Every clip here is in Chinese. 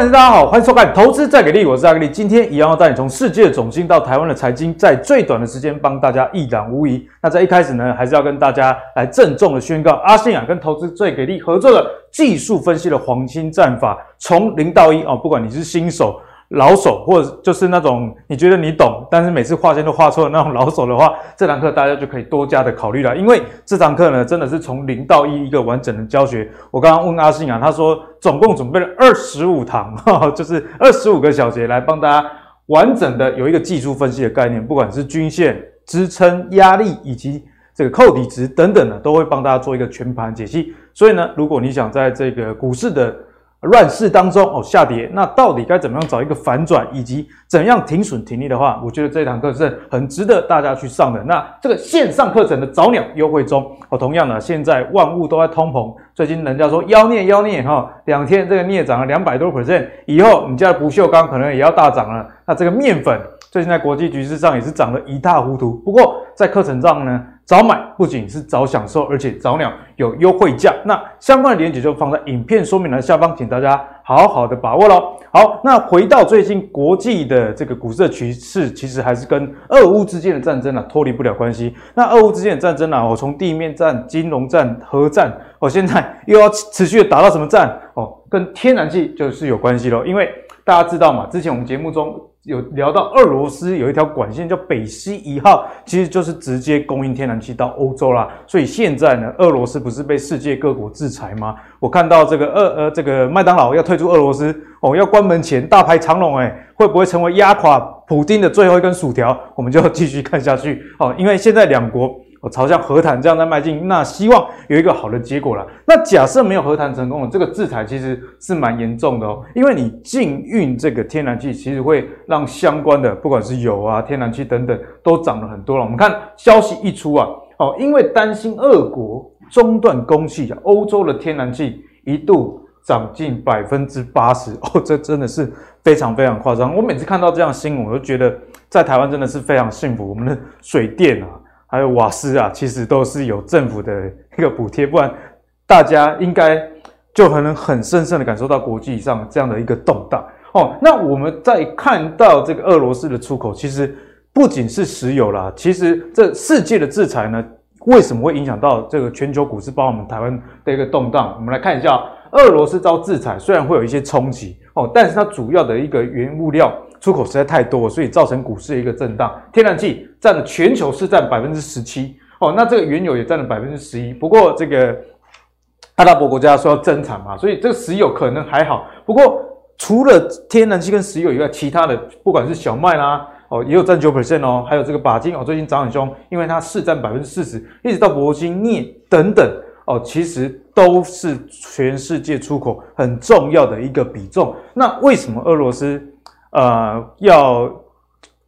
大家好，欢迎收看《投资再给力》，我是阿格力。今天一样要带你从世界总经到台湾的财经，在最短的时间帮大家一览无遗。那在一开始呢，还是要跟大家来郑重的宣告，阿信啊跟投资最给力合作的技术分析的黄金战法，从零到一哦，不管你是新手。老手，或者就是那种你觉得你懂，但是每次画线都画错的那种老手的话，这堂课大家就可以多加的考虑了。因为这堂课呢，真的是从零到一一个完整的教学。我刚刚问阿信啊，他说总共准备了二十五堂，就是二十五个小节来帮大家完整的有一个技术分析的概念，不管是均线、支撑、压力以及这个扣底值等等的，都会帮大家做一个全盘解析。所以呢，如果你想在这个股市的乱世当中哦，下跌，那到底该怎么样找一个反转，以及怎样停损停利的话，我觉得这堂课是很值得大家去上的。那这个线上课程的早鸟优惠中哦，同样呢，现在万物都在通膨，最近人家说妖孽妖孽哈，两天这个镍涨了两百多 percent，以后你家的不锈钢可能也要大涨了。那这个面粉最近在国际局势上也是涨得一塌糊涂。不过在课程上呢，早买不仅是早享受，而且早鸟有优惠价。那相关的链接就放在影片说明栏下方，请大家好好的把握喽。好，那回到最近国际的这个股市的趋势，其实还是跟俄乌之间的战争啊脱离不了关系。那俄乌之间的战争啊，我从地面战、金融战、核战，我现在又要持续的打到什么战？哦，跟天然气就是有关系喽。因为大家知道嘛，之前我们节目中。有聊到俄罗斯有一条管线叫北溪一号，其实就是直接供应天然气到欧洲啦。所以现在呢，俄罗斯不是被世界各国制裁吗？我看到这个俄呃这个麦当劳要退出俄罗斯哦，要关门前大排长龙，诶会不会成为压垮普京的最后一根薯条？我们就要继续看下去哦，因为现在两国。我朝向和谈这样在迈进，那希望有一个好的结果啦。那假设没有和谈成功了，这个制裁其实是蛮严重的哦，因为你禁运这个天然气，其实会让相关的不管是油啊、天然气等等都涨了很多了。我们看消息一出啊，哦，因为担心俄国中断供气，欧洲的天然气一度涨近百分之八十哦，这真的是非常非常夸张。我每次看到这样新闻，我都觉得在台湾真的是非常幸福，我们的水电啊。还有瓦斯啊，其实都是有政府的一个补贴，不然大家应该就很能很深深的感受到国际上这样的一个动荡哦。那我们在看到这个俄罗斯的出口，其实不仅是石油啦，其实这世界的制裁呢，为什么会影响到这个全球股市，包括我们台湾的一个动荡？我们来看一下，俄罗斯遭制裁，虽然会有一些冲击哦，但是它主要的一个原物料。出口实在太多，所以造成股市的一个震荡。天然气占了全球是占百分之十七哦，那这个原油也占了百分之十一。不过这个阿拉伯国家说要增产嘛，所以这个石油可能还好。不过除了天然气跟石油以外，其他的不管是小麦啦哦，也有占九 percent 哦，还有这个钯金哦，最近涨很凶，因为它市占百分之四十，一直到铂金、镍等等哦，其实都是全世界出口很重要的一个比重。那为什么俄罗斯？呃，要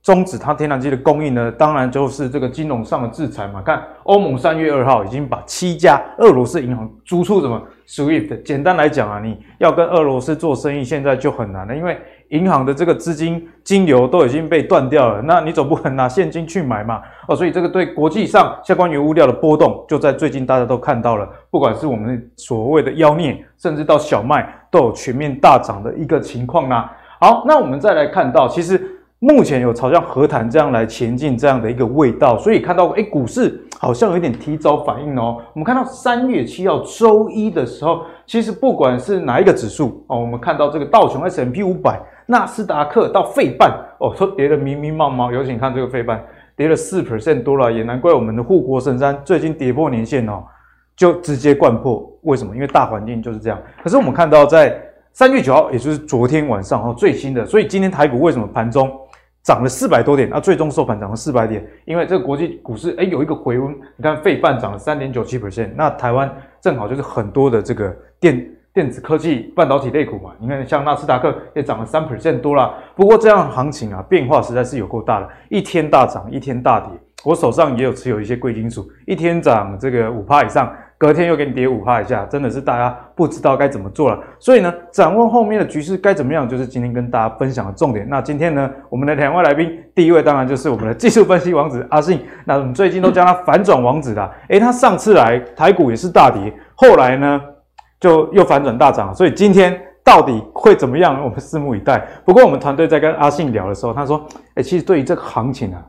终止它天然气的供应呢，当然就是这个金融上的制裁嘛。看欧盟三月二号已经把七家俄罗斯银行逐出什么 SWIFT。简单来讲啊，你要跟俄罗斯做生意，现在就很难了，因为银行的这个资金金流都已经被断掉了。那你总不可能拿现金去买嘛？哦，所以这个对国际上相关原物料的波动，就在最近大家都看到了，不管是我们所谓的妖孽，甚至到小麦都有全面大涨的一个情况啦。好，那我们再来看到，其实目前有朝向和谈这样来前进这样的一个味道，所以看到诶，股市好像有点提早反应哦。我们看到三月七号周一的时候，其实不管是哪一个指数哦，我们看到这个道琼 s m p 五百、纳斯达克到费半哦，都跌得迷迷茫茫。尤其你看这个费半跌了四 percent 多了，也难怪我们的护国神山最近跌破年线哦，就直接掼破。为什么？因为大环境就是这样。可是我们看到在三月九号，也就是昨天晚上哈，最新的，所以今天台股为什么盘中涨了四百多点？那最终收盘涨了四百点，因为这个国际股市诶有一个回温。你看费半涨了三点九七 percent，那台湾正好就是很多的这个电电子科技半导体类股嘛。你看像纳斯达克也涨了三 percent 多啦。不过这样行情啊，变化实在是有够大的，一天大涨，一天大跌。我手上也有持有一些贵金属，一天涨这个五趴以上。隔天又给你跌五趴以下，真的是大家不知道该怎么做了。所以呢，掌握后面的局势该怎么样，就是今天跟大家分享的重点。那今天呢，我们的两位来宾，第一位当然就是我们的技术分析王子阿信。那我们最近都叫他反转王子的。诶，他上次来台股也是大跌，后来呢就又反转大涨。所以今天到底会怎么样？我们拭目以待。不过我们团队在跟阿信聊的时候，他说：“哎、其实对于这个行情啊，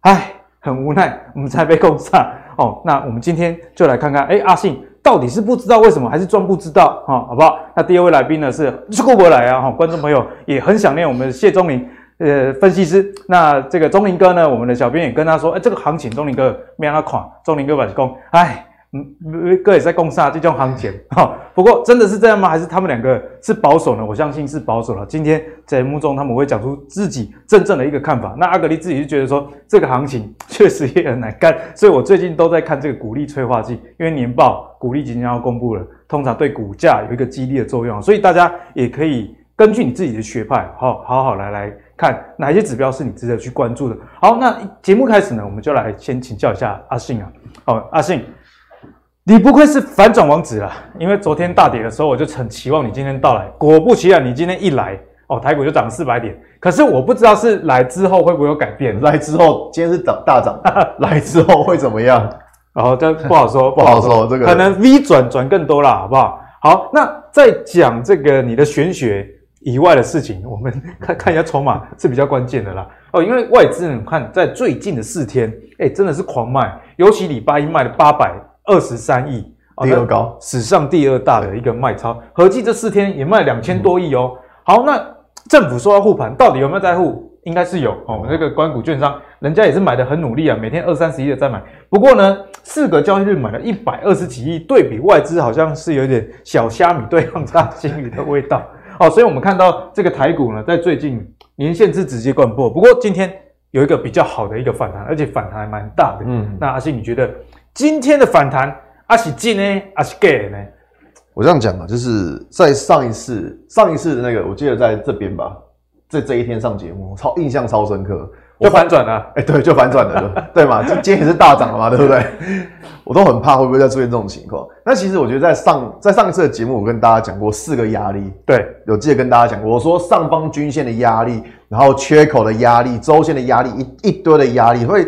哎，很无奈，我们才被攻上哦。”那我们今天就来看看，哎、阿信到底是不知道为什么，还是装不知道啊、哦？好不好？那第二位来宾呢是出国来啊，哈、观众朋友也很想念我们谢宗林。呃，分析师，那这个钟林哥呢？我们的小编也跟他说，哎，这个行情，钟林哥没让他垮，钟林哥把讲，哎，嗯，哥也在攻杀这种行情哈。不过真的是这样吗？还是他们两个是保守呢？我相信是保守了。今天在节目中他们会讲出自己真正的一个看法。那阿格力自己就觉得说，这个行情确实也很难干，所以我最近都在看这个股利催化剂，因为年报股利即将要公布了，通常对股价有一个激励的作用，所以大家也可以根据你自己的学派，好好好来来。看哪些指标是你值得去关注的。好，那节目开始呢，我们就来先请教一下阿信啊。好，阿信，你不愧是反转王子啊，因为昨天大跌的时候，我就很期望你今天到来。果不其然，你今天一来，哦，台股就涨了四百点。可是我不知道是来之后会不会有改变。来之后，今天是涨大涨，来之后会怎么样？然后这 不好说，不好说。这个可能 V 转转更多啦，好不好？好，那在讲这个你的玄学。以外的事情，我们 看看一下筹码是比较关键的啦。哦，因为外资你看在最近的四天，哎，真的是狂卖，尤其礼拜一卖了八百二十三亿，第二高，史上第二大的一个卖超，合计这四天也卖两千多亿哦。好，那政府说要护盘，到底有没有在护？应该是有哦。我们这个关股券商，人家也是买的很努力啊，每天二三十亿的在买。不过呢，四个交易日买了一百二十几亿，对比外资好像是有点小虾米对抗大鲸鱼的味道。哦，所以我们看到这个台股呢，在最近年线是直接掼破，不过今天有一个比较好的一个反弹，而且反弹还蛮大的。嗯，那阿信你觉得今天的反弹，阿是进呢，阿是假呢？我这样讲啊，就是在上一次上一次的那个，我记得在这边吧，在这一天上节目，超印象超深刻。就反转了，哎、欸，对，就反转了，对 嘛？今天也是大涨了嘛，对不对？我都很怕会不会再出现这种情况。那其实我觉得在上在上一次的节目，我跟大家讲过四个压力，对，有记得跟大家讲过，我说上方均线的压力，然后缺口的压力，周线的压力，一一堆的压力。所以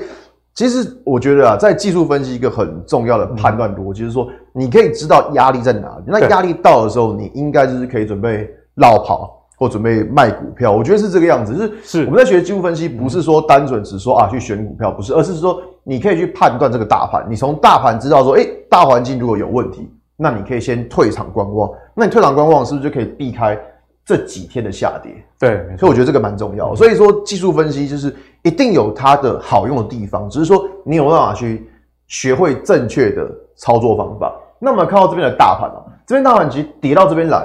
其实我觉得啊，在技术分析一个很重要的判断逻辑，就是说你可以知道压力在哪里，那压力到的时候，你应该就是可以准备绕跑。或准备卖股票，我觉得是这个样子。是是我们在学技术分析，不是说单纯只说啊去选股票，不是，而是说你可以去判断这个大盘。你从大盘知道说，诶、欸，大环境如果有问题，那你可以先退场观望。那你退场观望，是不是就可以避开这几天的下跌？对，所以我觉得这个蛮重要。所以说技术分析就是一定有它的好用的地方，只是说你有办法去学会正确的操作方法。那我们看到这边的大盘啊，这边大盘其实跌到这边来，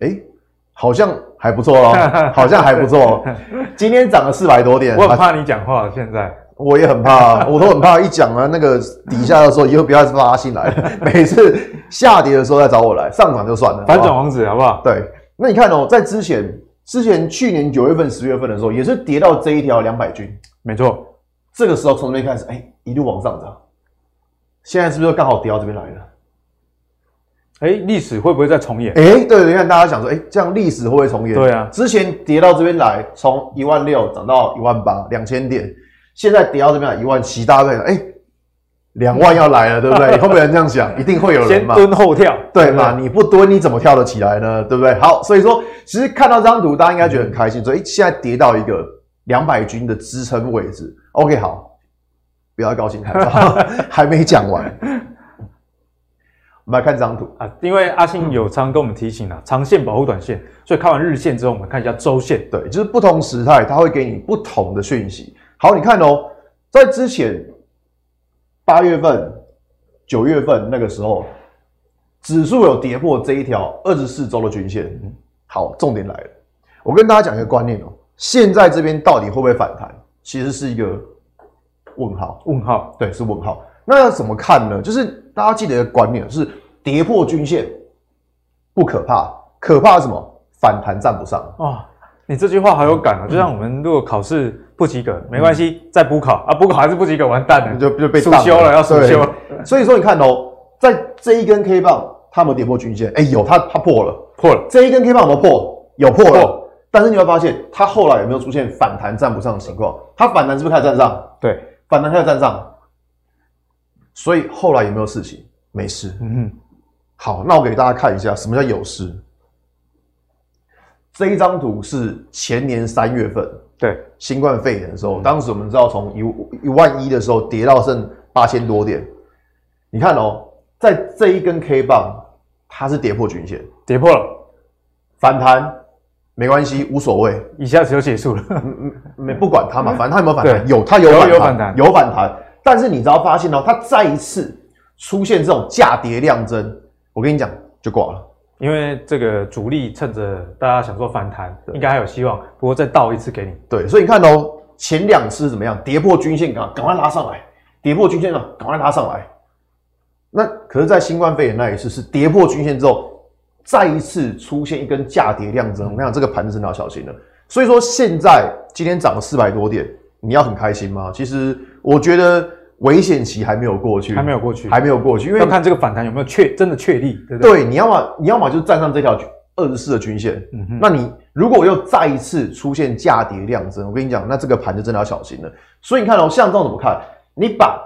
哎、欸，好像。还不错哦，好像还不错。今天涨了四百多点，我很怕你讲话。现在我也很怕，我都很怕一讲啊，那个底下的时候以后不要再拉新来了。每次下跌的时候再找我来，上涨就算了。反转王子好不好？对，那你看哦，在之前之前去年九月份、十月份的时候，也是跌到这一条两百均，没错。这个时候从这边开始，哎，一路往上涨。现在是不是刚好跌到这边来了？哎，历史会不会再重演？哎，对，你看大家想说，哎，这样历史会不会重演？对啊，之前跌到这边来，从一万六涨到一万八，两千点，现在跌到这边来一万七，大家在哎，两万要来了，对不对？会不会有人这样想？一定会有人嘛。先蹲后跳，对嘛？你不蹲，你怎么跳得起来呢？对不对？好，所以说，其实看到这张图，大家应该觉得很开心。所以，现在跌到一个两百均的支撑位置，OK，好，不要高兴太早，还没讲完。我们来看这张图啊，因为阿信有常跟我们提醒啊，长线保护短线，所以看完日线之后，我们看一下周线。对，就是不同时态，它会给你不同的讯息。好，你看哦，在之前八月份、九月份那个时候，指数有跌破这一条二十四周的均线。好，重点来了，我跟大家讲一个观念哦，现在这边到底会不会反弹？其实是一个问号，问号，对，是问号。那要怎么看呢？就是大家记得一个观念，是跌破均线不可怕，可怕是什么？反弹站不上。哦，你这句话好有感啊！就像我们如果考试不及格，没关系，再补考啊，补考还是不及格，完蛋了，就就被暑修了，要暑修。所以说你看哦，在这一根 K 棒，它有没有跌破均线？哎，有，它它破了，破了。这一根 K 棒有没有破？有破了。但是你会发现，它后来有没有出现反弹站不上的情况？它反弹是不是开始站上？对，反弹开始站上。所以后来有没有事情？没事。嗯哼。好，那我给大家看一下什么叫有事。这一张图是前年三月份，对，新冠肺炎的时候，嗯、当时我们知道从一一万一的时候跌到剩八千多点。你看哦，在这一根 K 棒，它是跌破均线，跌破了，反弹没关系，无所谓，一下子就结束了。嗯嗯，没不管它嘛，反正它有没有反弹？有，它有反弹，有反弹，有反弹。但是你只要发现哦，它再一次出现这种价跌量增，我跟你讲就挂了。因为这个主力趁着大家想说反弹，应该还有希望，不过再倒一次给你。对，所以你看哦，前两次怎么样？跌破均线，赶赶快拉上来；跌破均线了，赶快拉上来。那可是，在新冠肺炎那一次是跌破均线之后，再一次出现一根价跌量增。我跟你讲，这个盘子真的要小心了。所以说，现在今天涨了四百多点，你要很开心吗？其实我觉得。危险期还没有过去，还没有过去，还没有过去，因为要看这个反弹有没有确真的确立，对不对？对，你要么你要么就站上这条二十四的均线，嗯哼，那你如果又再一次出现价跌量增，我跟你讲，那这个盘就真的要小心了。所以你看哦，像这种怎么看？你把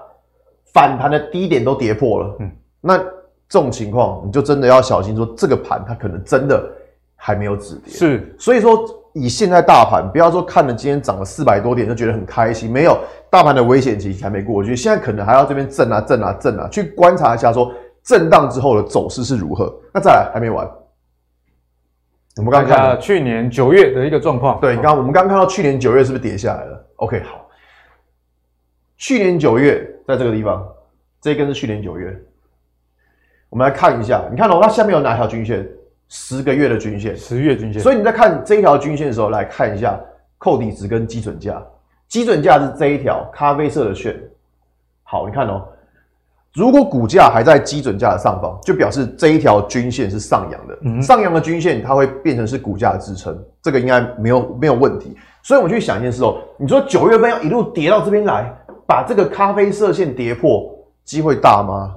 反弹的低点都跌破了，嗯，那这种情况你就真的要小心，说这个盘它可能真的还没有止跌。是，所以说。以现在大盘，不要说看了今天涨了四百多点就觉得很开心，没有大盘的危险期还没过去，现在可能还要这边震啊震啊震啊，去观察一下说震荡之后的走势是如何。那再来还没完，我们刚刚看去年九月的一个状况，对，刚刚我们刚看到去年九月是不是跌下来了？OK，好，去年九月在这个地方，这一根是去年九月，我们来看一下，你看到它下面有哪条均线？十个月的均线，十月均线。所以你在看这一条均线的时候，来看一下扣底值跟基准价。基准价是这一条咖啡色的线。好，你看哦，如果股价还在基准价的上方，就表示这一条均线是上扬的。嗯，上扬的均线它会变成是股价的支撑，这个应该没有没有问题。所以我们去想一件事哦，你说九月份要一路跌到这边来，把这个咖啡色线跌破，机会大吗？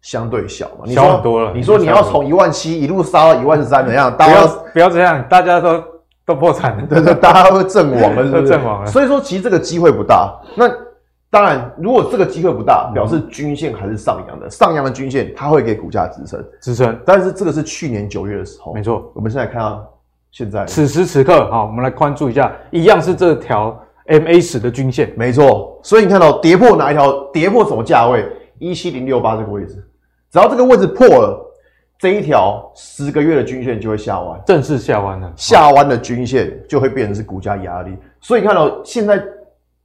相对小嘛，小很多了。你说你要从一万七一路杀到一万三，怎样？不要不要这样，大家都都破产了，对对，大家都阵亡了，都阵亡了。所以说，其实这个机会不大。那当然，如果这个机会不大，表示均线还是上扬的，上扬的均线它会给股价支撑支撑。但是这个是去年九月的时候，没错。我们现在看到现在此时此刻，好，我们来关注一下，一样是这条 MA10 的均线，没错。所以你看到跌破哪一条？跌破什么价位？一七零六八这个位置。只要这个位置破了，这一条十个月的均线就会下弯，正式下弯了。下弯的均线就会变成是股价压力，所以你看到现在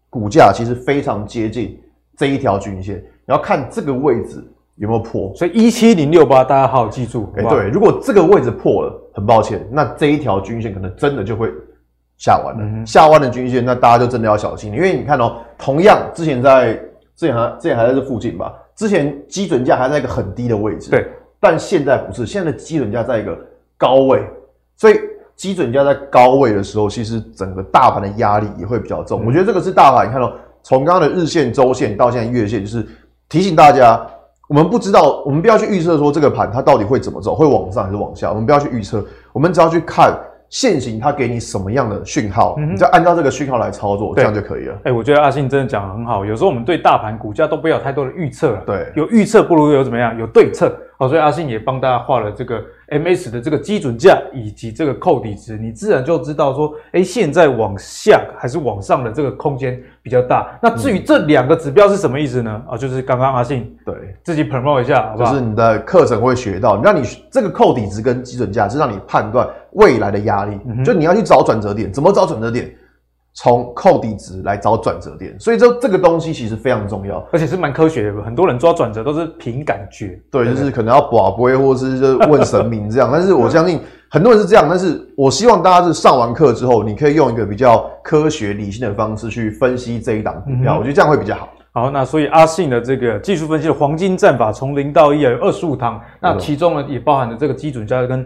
股价其实非常接近这一条均线，你要看这个位置有没有破。所以一七零六八大家好好记住。哎，对，如果这个位置破了，很抱歉，那这一条均线可能真的就会下弯了。嗯、下弯的均线，那大家就真的要小心，因为你看哦，同样之前在之前还之前还在这附近吧。之前基准价还在一个很低的位置，对，但现在不是，现在的基准价在一个高位，所以基准价在高位的时候，其实整个大盘的压力也会比较重。嗯、我觉得这个是大盘，你看到从刚刚的日线、周线到现在月线，就是提醒大家，我们不知道，我们不要去预测说这个盘它到底会怎么走，会往上还是往下，我们不要去预测，我们只要去看。现行它给你什么样的讯号，嗯、你就按照这个讯号来操作，对这样就可以了。哎、欸，我觉得阿信真的讲的很好。有时候我们对大盘股价都不要有太多的预测了。对，有预测不如有怎么样？有对策。好，所以阿信也帮大家画了这个 MA10 的这个基准价以及这个扣底值，你自然就知道说，哎、欸，现在往下还是往上的这个空间比较大。那至于这两个指标是什么意思呢？啊，就是刚刚阿信对自己 promote 一下，好不好？就是你的课程会学到，让你这个扣底值跟基准价是让你判断未来的压力，嗯、就你要去找转折点，怎么找转折点？从扣底值来找转折点，所以这这个东西其实非常重要，而且是蛮科学的。很多人抓转折都是凭感觉，对，就是可能要卜卦，或是就问神明这样。但是我相信很多人是这样，但是我希望大家是上完课之后，你可以用一个比较科学理性的方式去分析这一档股票，嗯、我觉得这样会比较好。好，那所以阿信的这个技术分析的黄金战法，从零到一有二十五堂，那其中呢也包含了这个基准价跟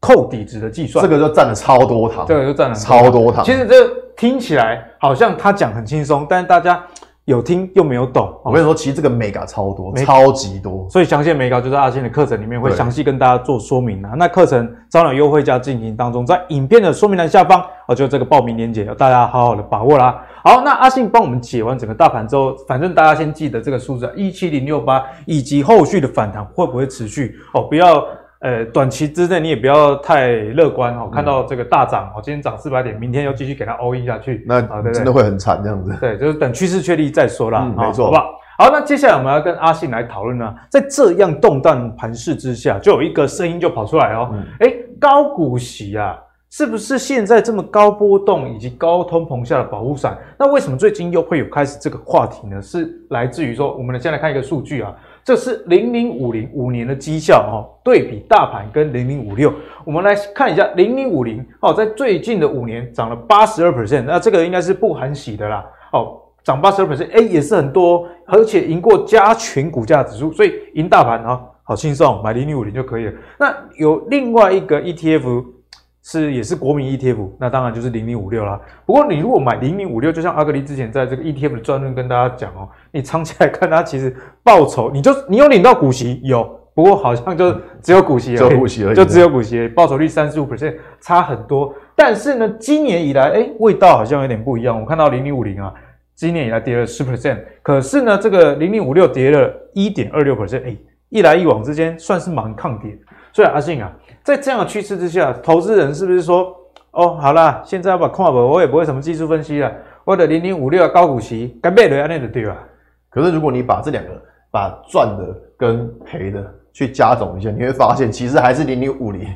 扣底值的计算，这个就占了超多堂，这个就占了超多堂。其实这。听起来好像他讲很轻松，但是大家有听又没有懂。我跟你说，其实这个眉角超多，超级多。所以详细的眉角就在阿信的课程里面会详细跟大家做说明啊。那课程招揽优惠价进行当中，在影片的说明栏下方，哦，就这个报名链接，要大家好好的把握啦。好，那阿信帮我们解完整个大盘之后，反正大家先记得这个数字一七零六八，以及后续的反弹会不会持续哦？不要呃，短期之内你也不要太乐观哦。看到这个大涨哦，今天涨四百点，明天又继续给它 all in 下去，那真的会很惨这样子。对，就是等趋势确立再说啦。嗯，没错，好不好？好，那接下来我们要跟阿信来讨论呢，在这样动荡盘势之下，就有一个声音就跑出来哦，哎、嗯，高股息啊，是不是现在这么高波动以及高通膨下的保护伞？那为什么最近又会有开始这个话题呢？是来自于说，我们先来看一个数据啊。这是零零五零五年的绩效哦，对比大盘跟零零五六，我们来看一下零零五零哦，在最近的五年涨了八十二 percent，那这个应该是不含息的啦哦，涨八十二 percent，哎，也是很多，而且赢过加权股价指数，所以赢大盘啊，好轻松，买零零五零就可以了。那有另外一个 ETF。是也是国民 ETF，那当然就是零零五六啦。不过你如果买零零五六，就像阿格力之前在这个 ETF 的专论跟大家讲哦，你长期来看它其实报酬，你就你有领到股息有，不过好像就只有股息而已，只有股息而已，就只有股息，报酬率三十五 percent，差很多。但是呢，今年以来，哎，味道好像有点不一样。我看到零零五零啊，今年以来跌了十 percent，可是呢，这个零零五六跌了一点二六 percent，哎，一来一往之间算是蛮抗跌。所以阿信啊。在这样的趋势之下，投资人是不是说，哦，好啦，现在要把看不，我也不会什么技术分析了，我的零零五六高股息，该卖的那的对吧？可是如果你把这两个，把赚的跟赔的去加总一下，你会发现其实还是零零五零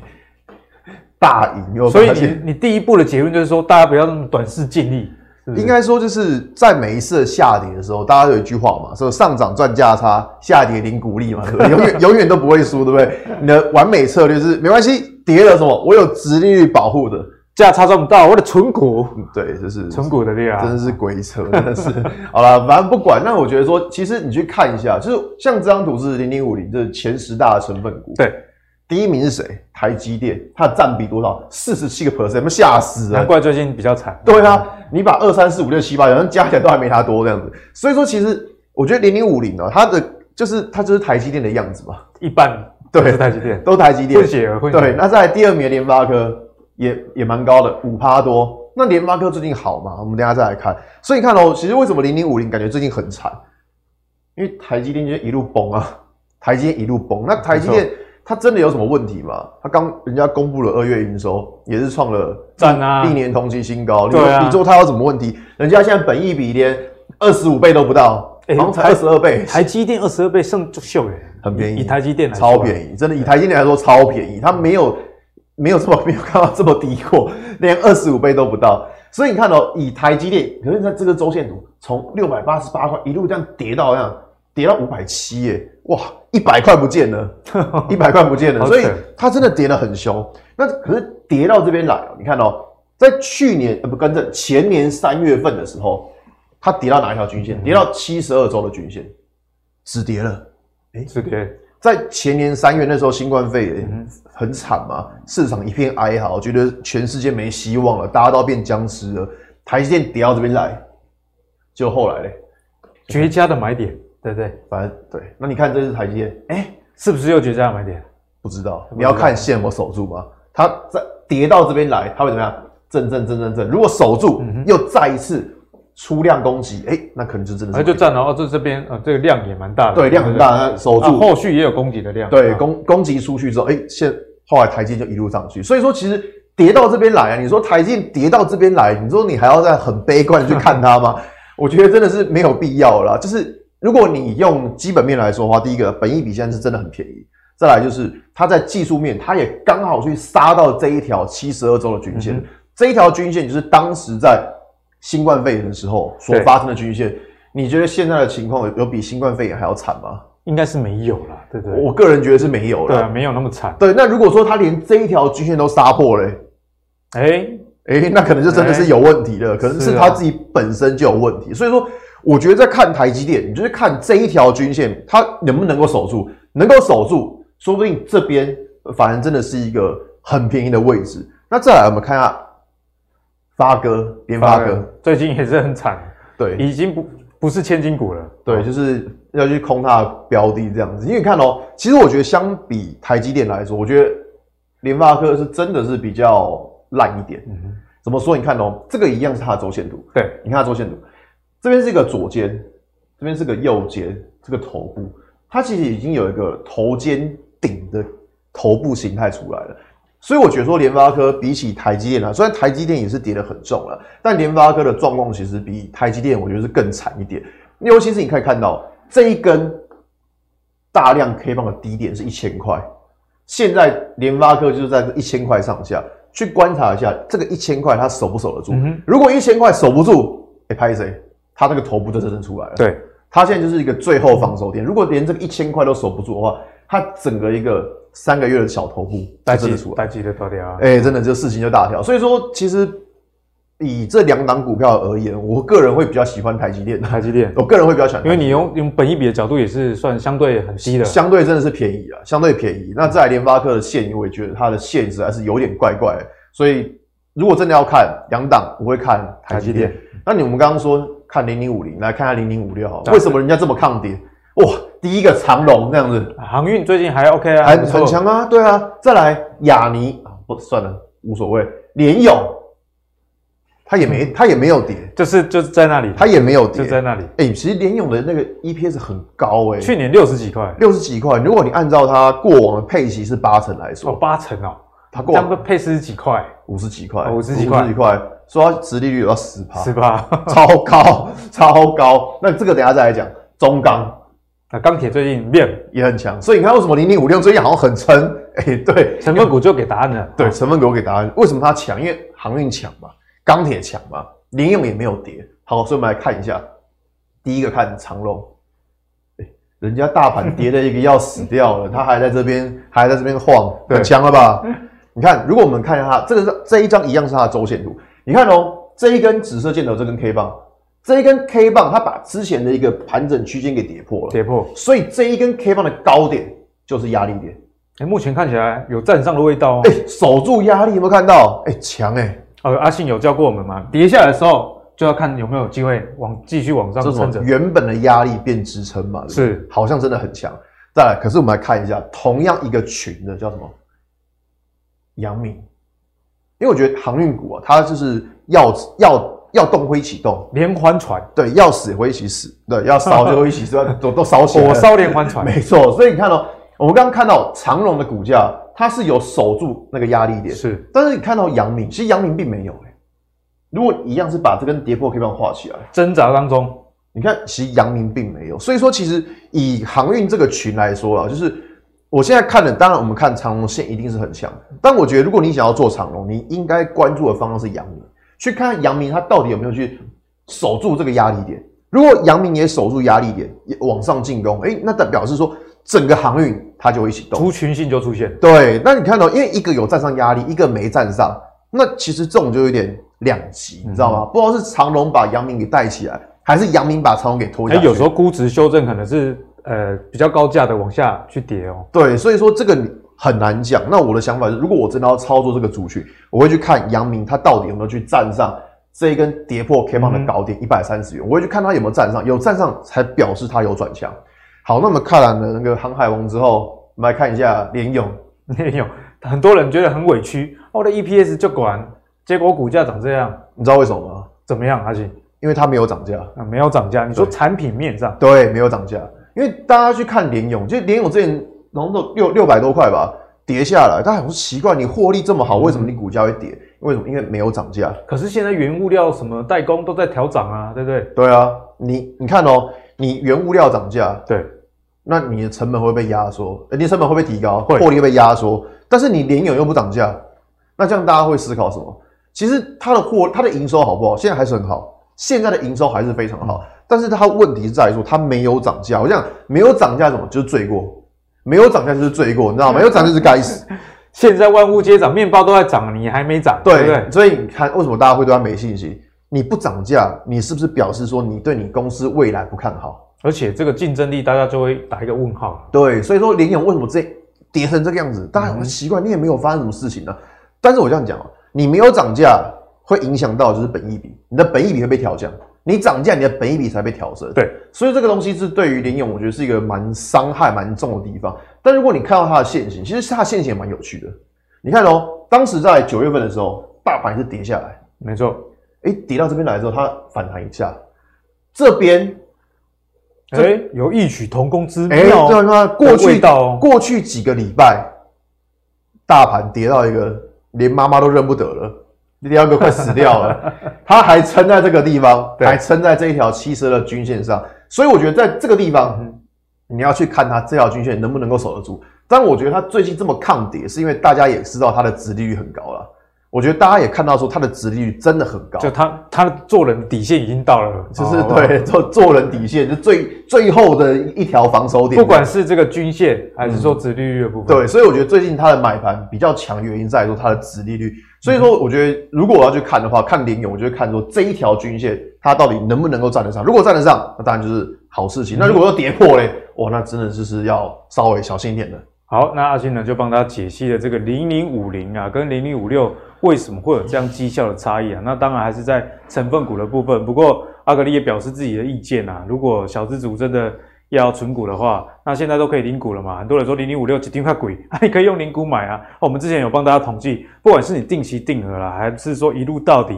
大赢。所以你你第一步的结论就是说，大家不要那么短视近利。应该说，就是在每一次的下跌的时候，大家有一句话嘛，说上涨赚价差，下跌零股利嘛，对不对？永远永远都不会输，对不对？你的完美策略是没关系，跌了什么，我有直利率保护的，价差赚不到，我的存股，对，就是存股的力量，真的是鬼扯，真的是。好了，反正不管。那我觉得说，其实你去看一下，就是像这张图是零零五零，这是前十大的成分股，对。第一名是谁？台积电，它的占比多少？四十七个 percent，不吓死了！难怪最近比较惨。对啊，你把二三四五六七八，好像加起来都还没它多这样子。所以说，其实我觉得零零五零呢，它的就是它就是台积电的样子嘛。一般对，是台积电，都台积电。混血儿，混血儿。对，那在第二名联发科也也蛮高的，五趴多。那联发科最近好嘛？我们等一下再来看。所以你看哦，其实为什么零零五零感觉最近很惨？因为台积电就一路崩啊，台积电一路崩。那台积电。它真的有什么问题吗？它刚人家公布了二月营收，也是创了赞啊，历年同期新高。对啊，你说它有什么问题？人家现在本益比连二十五倍都不到，好像才二十二倍。台积电二十二倍胜就秀耶，很便宜。以台积电来说，超便宜，真的以台积电来说超便宜。它没有没有这么 没有看到这么低过，连二十五倍都不到。所以你看哦以台积电，可是在这个周线图从六百八十八块一路这样跌到这样。跌到五百七耶，哇，一百块不见了，一百块不见了，所以它真的跌得很凶。那可是跌到这边来，你看哦，在去年呃不跟着前年三月份的时候，它跌到哪一条均线？跌到七十二周的均线，止跌了。哎，止跌。在前年三月那时候，新冠肺炎很惨嘛，市场一片哀嚎，觉得全世界没希望了，大家都变僵尸了。台积电跌到这边来，就后来嘞，绝佳的买点。对对，反正对。那你看这是台积电，哎，是不是又绝佳的买点？不知道，你要看线有没有守住吗？它在跌到这边来，它会怎么样？震震震震震。如果守住，又再一次出量攻击，哎，那可能就真的是。那就站了哦，这这边啊，这个量也蛮大的。对，量很大，守住。后续也有攻击的量。对，攻攻击出去之后，哎，现后来台积就一路上去。所以说，其实跌到这边来啊，你说台积跌到这边来，你说你还要再很悲观的去看它吗？我觉得真的是没有必要了，就是。如果你用基本面来说的话，第一个，本益比现在是真的很便宜。再来就是它在技术面，它也刚好去杀到这一条七十二周的均线。嗯、这一条均线就是当时在新冠肺炎的时候所发生的均线。你觉得现在的情况有比新冠肺炎还要惨吗？应该是没有了，对不对？我个人觉得是没有了，对、啊，没有那么惨。对，那如果说他连这一条均线都杀破嘞，哎哎、欸，那可能就真的是有问题了，欸、可能是他自己本身就有问题。所以说。我觉得在看台积电，你就是看这一条均线，它能不能够守住？能够守住，说不定这边反而真的是一个很便宜的位置。那再来，我们看一下发哥，联发哥最近也是很惨，对，已经不不是千金股了，对，就是要去空它的标的这样子。因为你看哦，其实我觉得相比台积电来说，我觉得联发科是真的是比较烂一点。怎么说？你看哦，这个一样是它的周线图，对，你看它周线图。这边是一个左肩，这边是个右肩，这个头部，它其实已经有一个头肩顶的头部形态出来了。所以我觉得说联发科比起台积电啊，虽然台积电也是跌得很重了，但联发科的状况其实比台积电我觉得是更惨一点。尤其是你可以看到这一根大量 K 棒的低点是一千块，现在联发科就是在这一千块上下，去观察一下这个一千块它守不守得住？嗯、如果一千块守不住，哎、欸，拍谁？它那个头部就真正出来了。对，它现在就是一个最后防守点。如果连这个一千块都守不住的话，它整个一个。三个月的小头部，带记出来，带记的大条，哎，真的这事情就大条。所以说，其实以这两档股票而言，我个人会比较喜欢台积电。台积电，我个人会比较喜欢，因为你用用本一比的角度也是算相对很低的，相对真的是便宜啊，相对便宜。那在联发科的线，我也觉得它的线实在是有点怪怪。所以如果真的要看两档，我会看台积电。那你们刚刚说看零零五零，来看下零零五六，为什么人家这么抗跌？哇！第一个长龙这样子，航运最近还 OK 啊，还很强啊，对啊。再来亚泥，不算了，无所谓。联咏，它也没它也没有跌，就是就是在那里，它也没有跌，就在那里。哎、欸，其实联咏的那个 EPS 很高哎、欸，去年六十几块，六十几块。如果你按照它过往的配息是八成来说，哦，八成哦，它过往配四十几块，五十几块，五十几块，五十几块，说它殖利率有到十趴，十趴，超高超高。那这个等一下再来讲中钢。那钢铁最近面也很强，所以你看为什么零零五六最近好像很撑？哎、欸，对，成分股就给答案了。对，成分股给答案。为什么它强？因为航运强嘛，钢铁强嘛，零用也没有跌。好，所以我们来看一下，第一个看长荣，欸，人家大盘跌的一个要死掉了，它还在这边，还在这边晃，很强了吧？你看，如果我们看一下它这个是这一张一样是它的周线图，你看哦，这一根紫色箭头这根 K 棒。这一根 K 棒，它把之前的一个盘整区间给跌破了，跌破，所以这一根 K 棒的高点就是压力点。哎，目前看起来有站上的味道哦。哎，守住压力有没有看到？哎，强哎！哦，阿信有教过我们吗？跌下来的时候就要看有没有机会往继续往上撑着，原本的压力变支撑嘛。是，好像真的很强。再来，可是我们来看一下，同样一个群的叫什么？阳明，因为我觉得航运股啊，它就是要要。要动会一起动，连环船，对，要死会一起死，对，要烧就会一起烧，都都烧起来，火烧连环船，没错。所以你看到、喔，我们刚刚看到长荣的股价，它是有守住那个压力点，是。但是你看到阳明，其实阳明并没有、欸、如果一样是把这根跌破 K 棒画起来，挣扎当中，你看，其实阳明并没有。所以说，其实以航运这个群来说啊，就是我现在看的，当然我们看长荣线一定是很强，但我觉得如果你想要做长荣，你应该关注的方向是阳明。去看阳明，它到底有没有去守住这个压力点？如果阳明也守住压力点，也往上进攻，哎，那代表示说整个航运它就会一起动，族群性就出现。对，那你看到，因为一个有站上压力，一个没站上，那其实这种就有点两极，你知道吗？嗯、不知道是长龙把阳明给带起来，还是阳明把长龙给拖下去。有时候估值修正可能是呃比较高价的往下去跌哦。对，所以说这个。很难讲。那我的想法是，如果我真的要操作这个族群，我会去看阳明它到底有没有去站上这一根跌破 K 棒的高点一百三十元，我会去看它有没有站上，有站上才表示它有转强。好，那么看完了那个航海王之后，我们来看一下联勇。联勇，很多人觉得很委屈，我的 EPS 就管，结果股价长这样，你知道为什么吗？怎么样，阿信？因为它没有涨价啊，没有涨价。你说产品面上，对，没有涨价。因为大家去看联咏，就联勇之前。然后六六百多块吧，跌下来，大家很奇怪，你获利这么好，为什么你股价会跌？为什么？因为没有涨价。可是现在原物料什么代工都在调涨啊，对不对？对啊，你你看哦，你原物料涨价，对，那你的成本会被压缩，你的成本会不会提高？会，获利会被压缩。但是你联友又不涨价，那这样大家会思考什么？其实它的货，它的营收好不好？现在还是很好，现在的营收还是非常好。嗯、但是它问题在于说它没有涨价。我讲没有涨价，什么就是罪过。没有涨价就是罪过，你知道吗？没有涨就是该死。现在万物皆涨，面包都在涨，你还没涨，对不对？所以你看，为什么大家会对它没信心？你不涨价，你是不是表示说你对你公司未来不看好？而且这个竞争力，大家就会打一个问号。对，所以说联勇为什么这跌成这个样子？大家很奇怪，你也没有发生什么事情呢？但是我这样讲啊，你没有涨价，会影响到就是本益比，你的本益比会被调降。你涨价，你的本益比才被调升。对，所以这个东西是对于联勇，我觉得是一个蛮伤害蛮重的地方。但如果你看到它的线型，其实它的线型也蛮有趣的。你看哦，当时在九月份的时候，大盘是跌下来，没错。哎，跌到这边来之后，它反弹一下，这边，哎，有异曲同工之妙。哎，对啊，过去到过去几个礼拜，大盘跌到一个连妈妈都认不得了，跌到一个快死掉了，它还撑在这个地方，还撑在这一条七十二的均线上，所以我觉得在这个地方，嗯、你要去看它这条均线能不能够守得住。但我觉得它最近这么抗跌，是因为大家也知道它的殖利率很高了。我觉得大家也看到说，它的殖利率真的很高，就他他的做人底线已经到了，就是对做做人底线就最最后的一条防守点。不管是这个均线还是说殖利率的部分，对，所以我觉得最近它的买盘比较强，原因在于说它的殖利率。所以说，我觉得如果我要去看的话，看联勇，我就会看说这一条均线它到底能不能够站得上。如果站得上，那当然就是好事情。那如果要跌破嘞，哇，那真的就是要稍微小心一点的。好，那阿信呢就帮他解析了这个零零五零啊跟零零五六为什么会有这样绩效的差异啊？那当然还是在成分股的部分。不过阿格力也表示自己的意见啊，如果小资族真的要存股的话，那现在都可以零股了嘛。很多人说零零五六几定块贵，那 你可以用零股买啊。我们之前有帮大家统计，不管是你定期定额啦，还是说一路到底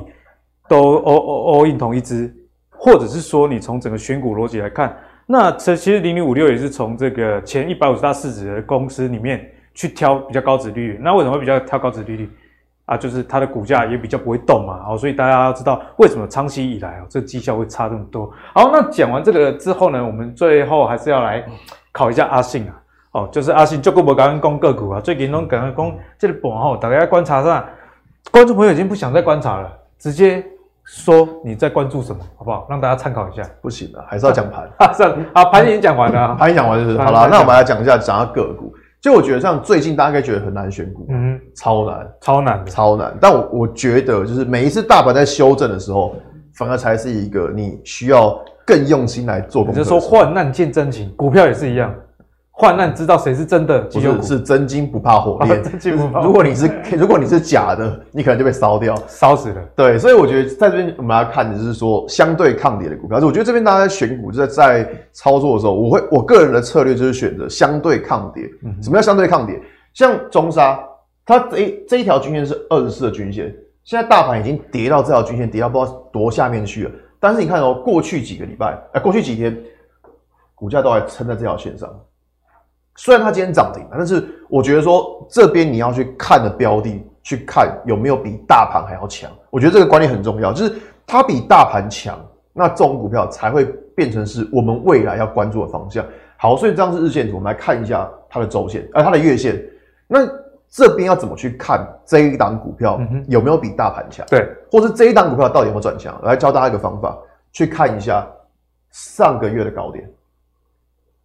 都 all all all in 同一支，或者是说你从整个选股逻辑来看。那这其实零零五六也是从这个前一百五十大市值的公司里面去挑比较高值利率。那为什么会比较挑高值利率啊？就是它的股价也比较不会动嘛。哦，所以大家要知道为什么长期以来哦，这个绩效会差这么多。好，那讲完这个之后呢，我们最后还是要来考一下阿信啊。哦，就是阿信就跟我刚刚讲个股啊，最近拢刚刚讲这个盘后，大家观察上，观众朋友已经不想再观察了，直接。说你在关注什么，好不好？让大家参考一下。不行了，还是要讲盘。啊，算了，好，盘已经讲完了，盘已经讲完就是好了。那我们来讲一下，讲下个股。就我觉得，像最近大家应该觉得很难选股，嗯，超难，超难，超难。但我我觉得，就是每一次大盘在修正的时候，反而才是一个你需要更用心来做功课。就是说，患难见真情，股票也是一样。患难知道谁是真的，不是是真金不怕火炼。真金不怕。如果你是如果你是假的，你可能就被烧掉，烧死了。对，所以我觉得在这边我们来看的就是说相对抗跌的股票。我觉得这边大家在选股，就是在操作的时候，我会我个人的策略就是选择相对抗跌。什么叫相对抗跌？像中沙，它这这一条均线是二十四的均线，现在大盘已经跌到这条均线，跌到不知道多下面去了。但是你看哦，过去几个礼拜，哎，过去几天，股价都还撑在这条线上。虽然它今天涨停，但是我觉得说这边你要去看的标的，去看有没有比大盘还要强。我觉得这个观念很重要，就是它比大盘强，那这种股票才会变成是我们未来要关注的方向。好，所以这张是日线图，我们来看一下它的周线，呃，它的月线。那这边要怎么去看这一档股票有没有比大盘强？对，或是这一档股票到底有没有转强？来教大家一个方法，去看一下上个月的高点，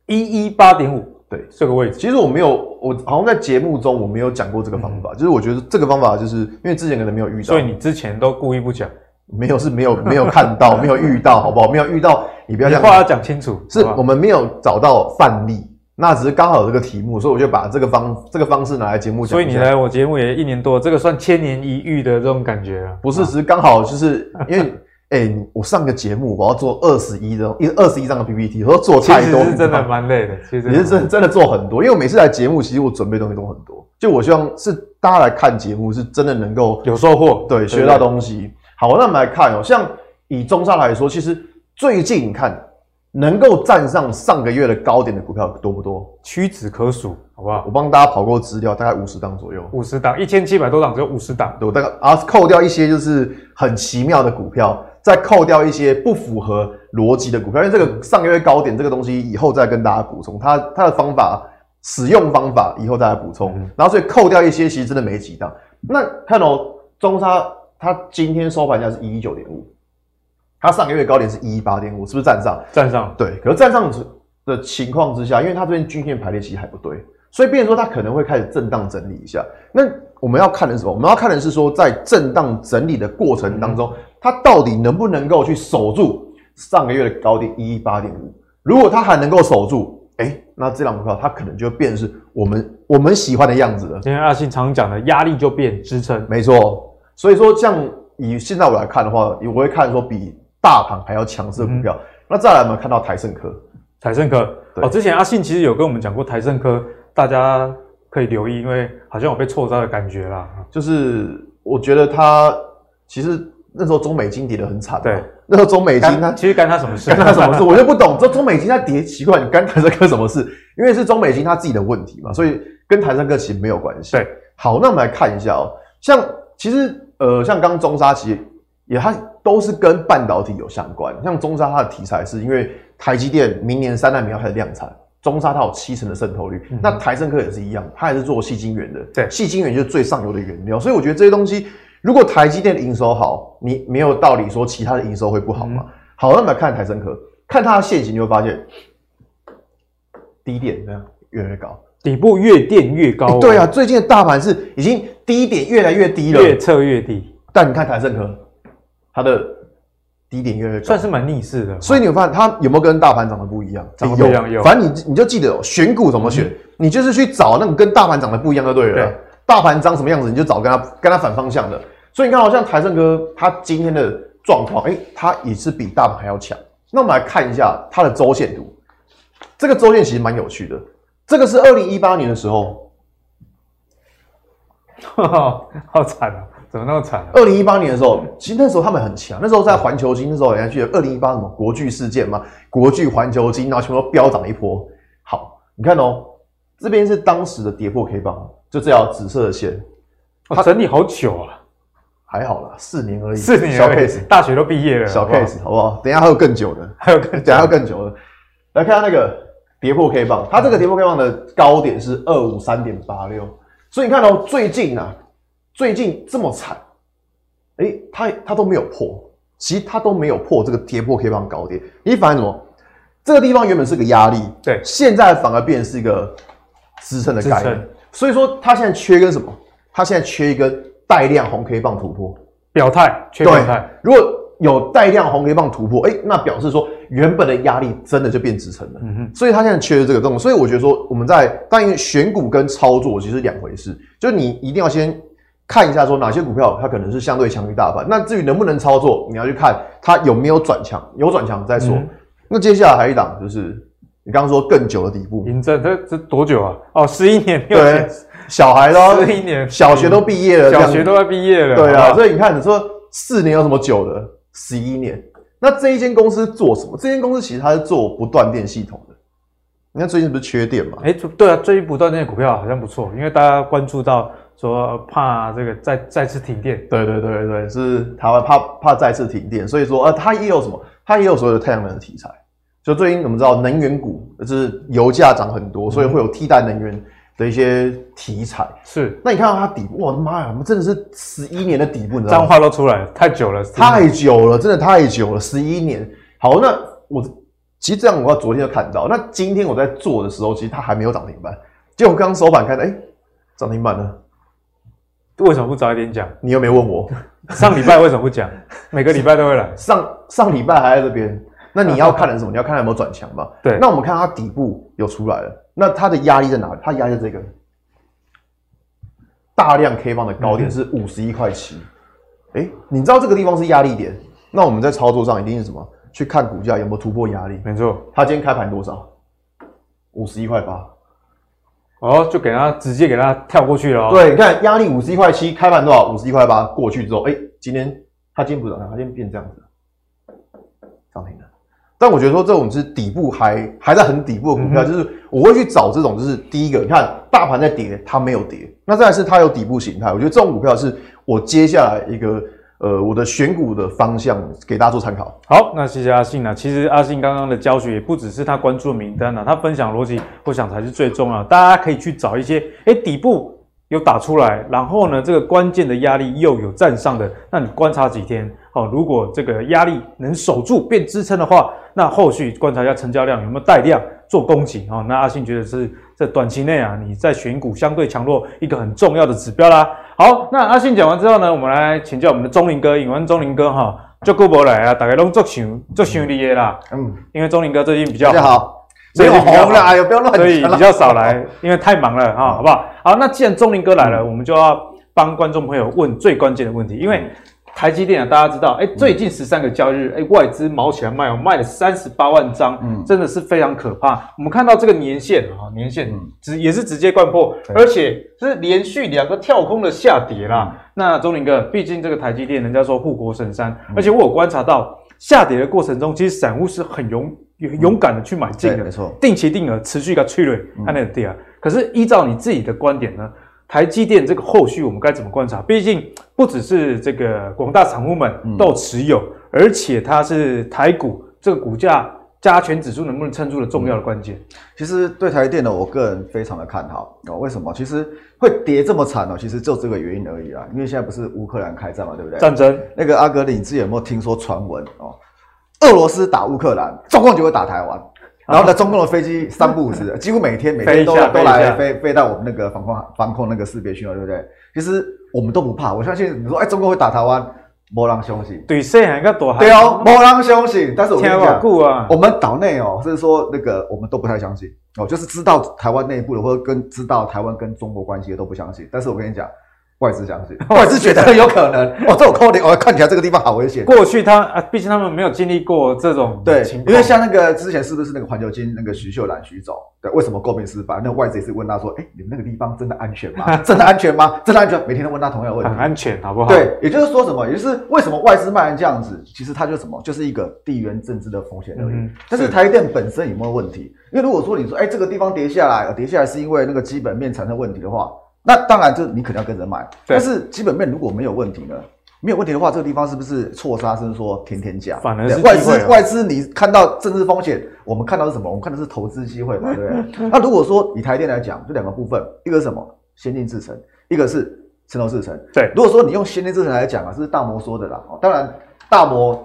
一一八点五。对这个位置，其实我没有，我好像在节目中我没有讲过这个方法，嗯、就是我觉得这个方法就是因为之前可能没有遇到，所以你之前都故意不讲，没有是没有没有看到，没有遇到，好不好？没有遇到，你不要讲，话要讲清楚，是我们没有找到范例，那只是刚好有这个题目，所以我就把这个方这个方式拿来节目讲。所以你来我节目也一年多，这个算千年一遇的这种感觉啊？不是，只是刚好就是因为。哎、欸，我上个节目我要做二十一的，一二十一张的 PPT，我说做太多，其实是真的蛮累的。其实也是真真的做很多，因为我每次来节目，其实我准备东西都很多。就我希望是大家来看节目，是真的能够有收获，对，学到东西。好，那我们来看哦、喔，像以中砂来说，其实最近你看能够站上上个月的高点的股票多不多？屈指可数，好不好？我帮大家跑过资料，大概五十档左右。五十档，一千七百多档，只有五十档。对，我大概啊，扣掉一些就是很奇妙的股票。再扣掉一些不符合逻辑的股票，因为这个上个月高点这个东西以后再跟大家补充，它它的方法使用方法以后再来补充，然后所以扣掉一些其实真的没几档。那看哦，中沙它今天收盘价是一一九点五，它上个月高点是一一八点五，是不是站上？站上。对，可是站上的情况之下，因为它这边均线排列其实还不对，所以变成说它可能会开始震荡整理一下。那我们要看的是什么？我们要看的是说在震荡整理的过程当中。它到底能不能够去守住上个月的高点一一八点五？如果它还能够守住，哎、欸，那这档股票它可能就变成是我们我们喜欢的样子了。今天阿信常讲的压力就变支撑，没错。所以说，像以现在我来看的话，我会看说比大盘还要强势的股票。嗯、那再来，我们看到台盛科，台盛科哦，之前阿信其实有跟我们讲过台盛科，大家可以留意，因为好像有被错杀的感觉啦。就是我觉得它其实。那时候中美金跌得很惨，对，那时候中美金它其实干他什么事？干他什么事？我就不懂，这中美金它跌奇怪，你干台胜科什么事？因为是中美金它自己的问题嘛，所以跟台胜科其实没有关系。对，好，那我们来看一下哦，像其实呃，像刚中沙其实也它都是跟半导体有相关。像中沙它的题材是因为台积电明年三纳米要开始量产，中沙它有七成的渗透率。嗯、那台胜科也是一样，它也是做细晶圆的。对，细晶圆就是最上游的原料。所以我觉得这些东西，如果台积电的营收好，你没有道理说其他的营收会不好嘛。嗯、好，那我们来看台升科，看它的线型，你会发现低点这样越来越高。底部越垫越高，对啊，最近的大盘是已经低点越来越低了，越测越低。但你看台胜科，它的低点越来越高，算是蛮逆势的。所以你有发现它有没有跟大盘涨得不一样？涨得不一样有。反正你你就记得选股怎么选，你就是去找那种跟大盘涨得不一样就对了。对，大盘长什么样子，你就找跟他跟他反方向的。所以你看，好像台盛哥他今天的状况，哎，他也是比大盘还要强。那我们来看一下它的周线图，这个周线其实蛮有趣的。这个是二零一八年的时候，好惨啊！怎么那么惨？二零一八年的时候，其实那时候他们很强。那时候在环球金，那时候你还记得二零一八什么国巨事件吗？国巨、环球金，然后全部都飙涨一波。好，你看哦，这边是当时的跌破 K 棒，就这条紫色的线，它整理好久啊，还好啦，四年而已，四年小 case，大学都毕业了，小 case，好不好？等一下还有更久的，还有更，等一下还有更久的，来看下那个。跌破 K 棒，它这个跌破 K 棒的高点是二五三点八六，所以你看到、喔、最近啊，最近这么惨，哎、欸，它它都没有破，其实它都没有破这个跌破 K 棒高点。你发现什么？这个地方原本是个压力，对，现在反而变成是一个支撑的概念。所以说，它现在缺一根什么？它现在缺一根带量红 K 棒突破，表态，缺表态。如果有带量红 K 棒突破，哎、欸，那表示说原本的压力真的就变支撑了。嗯哼，所以它现在缺的这个动作，所以我觉得说我们在当然选股跟操作其实是两回事，就是你一定要先看一下说哪些股票它可能是相对强于大盘，那至于能不能操作，你要去看它有没有转强，有转强再说。嗯、那接下来还有一档就是你刚刚说更久的底部，嬴政这这多久啊？哦，十一年，对，小孩都十一年，小学都毕业了，小学都要毕业了，对啊，所以你看你说四年有什么久的？十一年，那这一间公司做什么？这间公司其实它是做不断电系统的。你看最近不是缺电吗？哎、欸，对啊，最近不断电的股票好像不错，因为大家关注到说怕这个再再次停电。对对对对，是台湾怕怕再次停电，所以说呃，它也有什么？它也有所有的太阳能的题材。就最近我们知道能源股就是油价涨很多，所以会有替代能源。嗯的一些题材是，那你看到它底部，我的妈呀，我们真的是十一年的底部，你知道吗？脏话都出来了，太久了，太久了，真的太久了，十一年。好，那我其实这样，我昨天就看到，那今天我在做的时候，其实它还没有涨停板，结果刚收盘看到，哎，涨停板呢？为什么不早一点讲？你又没问我，上礼拜为什么不讲？每个礼拜都会来，上上礼拜还在这边。那你要看的是什么？你要看它有没有转强嘛？对。那我们看它底部有出来了，那它的压力在哪里？它压力在这个大量 K 棒的高点是五十一块七。哎、欸，你知道这个地方是压力点？那我们在操作上一定是什么？去看股价有没有突破压力。没错。它今天开盘多少？五十一块八。哦，就给它直接给它跳过去了、哦。对，你看压力五十一块七，开盘多少？五十一块八，过去之后，哎、欸，今天它今天不涨，它今天变这样子，涨停了。但我觉得说这种是底部还还在很底部的股票，就是我会去找这种，就是第一个，你看大盘在跌，它没有跌，那再来是它有底部形态。我觉得这种股票是我接下来一个呃我的选股的方向，给大家做参考。好，那谢谢阿信啊。其实阿信刚刚的教学也不只是他关注的名单啊，他分享逻辑，我想才是最重要。大家可以去找一些，哎，底部有打出来，然后呢，这个关键的压力又有站上的，那你观察几天，好，如果这个压力能守住变支撑的话。那后续观察一下成交量有没有带量做攻击啊？那阿信觉得是在短期内啊，你在选股相对强弱一个很重要的指标啦。好，那阿信讲完之后呢，我们来请教我们的钟林哥，引完钟林哥哈，就顾不来啊，大概拢做想做想你的啦。嗯，因为钟林哥最近比较好，所以红了，哎呦，不要乱讲，所以比较少来，因为太忙了哈，好不好？好，那既然钟林哥来了，我们就要帮观众朋友问最关键的问题，因为。台积电啊，大家知道，哎、欸，最近十三个交易日，哎、欸，外资毛起来卖，卖了三十八万张，嗯，真的是非常可怕。我们看到这个年限啊，年限直也是直接掼破，而且是连续两个跳空的下跌啦。那钟林哥，毕竟这个台积电，人家说护国神山，而且我有观察到下跌的过程中，其实散户是很勇勇敢的去买进的，没错，定期定额持续一个催泪，看那个跌啊。可是依照你自己的观点呢？台积电这个后续我们该怎么观察？毕竟不只是这个广大散户们都持有，嗯、而且它是台股这个股价加权指数能不能撑住的重要的关键。其实对台积电呢，我个人非常的看好哦。为什么？其实会跌这么惨哦，其实就这个原因而已啦。因为现在不是乌克兰开战嘛，对不对？战争。那个阿格里，你之前有没有听说传闻哦？俄罗斯打乌克兰，中共就会打台湾。然后呢，中共的飞机三不五时，几乎每天每天都都来飞飞到我们那个防空防空那个识别区了，对不对？其实我们都不怕，我相信你说，哎，中共会打台湾，没人相信。对，谁还敢躲？对哦，没人相信。但是我跟你讲，啊、我们岛内哦，甚至说那个我们都不太相信哦，就是知道台湾内部的或者跟知道台湾跟中国关系的都不相信。但是我跟你讲。外资相信，外资觉得有可能。哦，这种扣点，哦，看起来这个地方好危险。过去他啊，毕竟他们没有经历过这种对，因为像那个之前是不是那个环球金那个徐秀兰徐总，对，为什么诟病失败？那外资也是问他说，哎，你们那个地方真的安全吗？真的安全吗？真的安全？每天都问他同样的问题。很安全，好不好？对，也就是说什么？也就是为什么外资卖成这样子？其实它就什么？就是一个地缘政治的风险而已。嗯、但是台电本身有没有问题？因为如果说你说，哎，这个地方跌下来，跌下来是因为那个基本面产生问题的话。那当然，就你肯定要跟着买。但是基本面如果没有问题呢？没有问题的话，这个地方是不是错杀？甚至说天天价？反而是外资外资，你看到政治风险，我们看到是什么？我们看的是投资机会嘛，对不对？那如果说以台电来讲，这两个部分，一个是什么？先进制程，一个是成熟制程。对，如果说你用先进制程来讲啊，是大摩说的啦。哦当然，大摩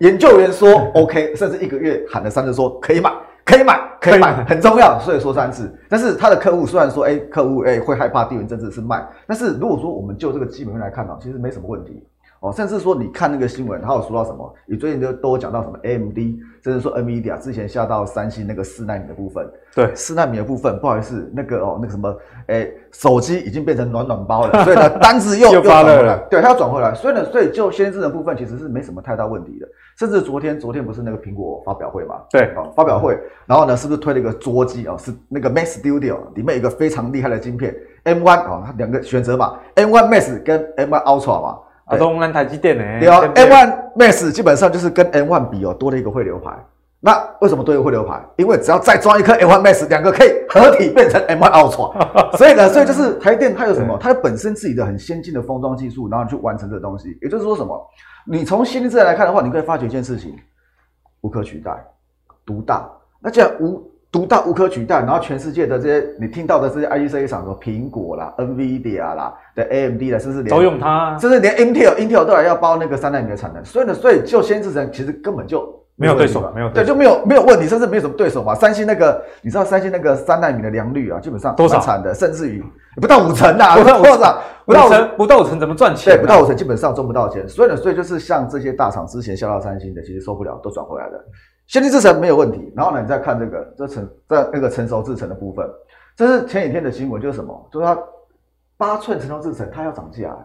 研究员说 OK，甚至一个月喊了三次说可以买。可以买，可以买，很重要，所以说三次。但是他的客户虽然说，哎，客户哎会害怕地缘政治是卖，但是如果说我们就这个基本面来看呢，其实没什么问题哦。甚至说你看那个新闻，他有说到什么？你最近都都有讲到什么 AMD，甚至说 NVIDIA 之前下到三星那个四纳米的部分。对，四纳米的部分，不好意思，那个哦，那个什么，哎，手机已经变成暖暖包了，所以呢，单子又又转回来，对，它要转回来。所以呢，所以就先进的部分其实是没什么太大问题的。甚至昨天，昨天不是那个苹果发表会嘛？对，哦，发表会，然后呢，是不是推了一个桌机啊？是那个 Mac Studio 里面有一个非常厉害的晶片 M1 啊，它两个选择嘛，M1 Max 跟 M1 Ultra 嘛，啊，都用台积电呢。对啊，M One Max 基本上就是跟 M One 比哦，多了一个汇流牌。那为什么多一个汇流牌？因为只要再装一颗 M One Max，两个可以合体变成 M One Ultra。所以呢，所以就是台电它有什么？它有本身自己的很先进的封装技术，然后去完成这个东西。也就是说什么？你从先进制程来看的话，你可以发觉一件事情：无可取代、独大。那既然无独大、无可取代，然后全世界的这些你听到的这些 IDC 厂，什么苹果啦、NVIDIA 啦、的 AMD 啦，甚至连都用它，甚至连 Intel、Intel 都来要包那个三纳米的产能。所以呢，所以就先进制程其实根本就。没有对手，没有对，就没有没有问题，甚至没有什么对手嘛。三星那个，你知道三星那个三纳米的良率啊，基本上多少产的，甚至于不到五成呐，不到多少，不到五成，不到五成怎么赚钱？对，不到五成基本上赚不到钱。所以呢，所以就是像这些大厂之前销到三星的，其实受不了，都转回来了。先进制程没有问题，然后呢，你再看这个这成在那个成熟制程的部分，这是前几天的新闻，就是什么？就是它八寸成熟制程它要涨价。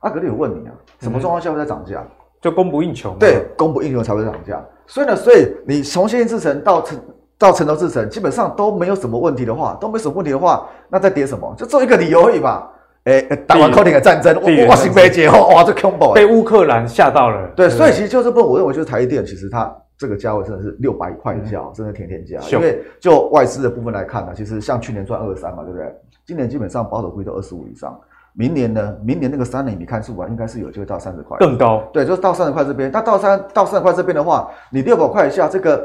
阿格力有问你啊，什么状况下会再涨价？就供不应求，对，供不应求才会涨价。所以呢，所以你从先进制程到成到成熟制程，基本上都没有什么问题的话，都没什么问题的话，那再跌什么？就做一个理由而已嘛。哎，打完口顶的战争，哇，新北节后，哇，这恐怖，被乌克兰吓到了。对，所以其实就是不，我认为就是台积电，其实它这个价位真的是六百块以下，真的天天价。因为就外资的部分来看呢，其实像去年赚二十三嘛，对不对？今年基本上保守估计都二十五以上。明年呢？明年那个三年，你看数啊，应该是有机会到三十块，更高。对，就是到三十块这边。它到三到三十块这边的话，你六百块以下，这个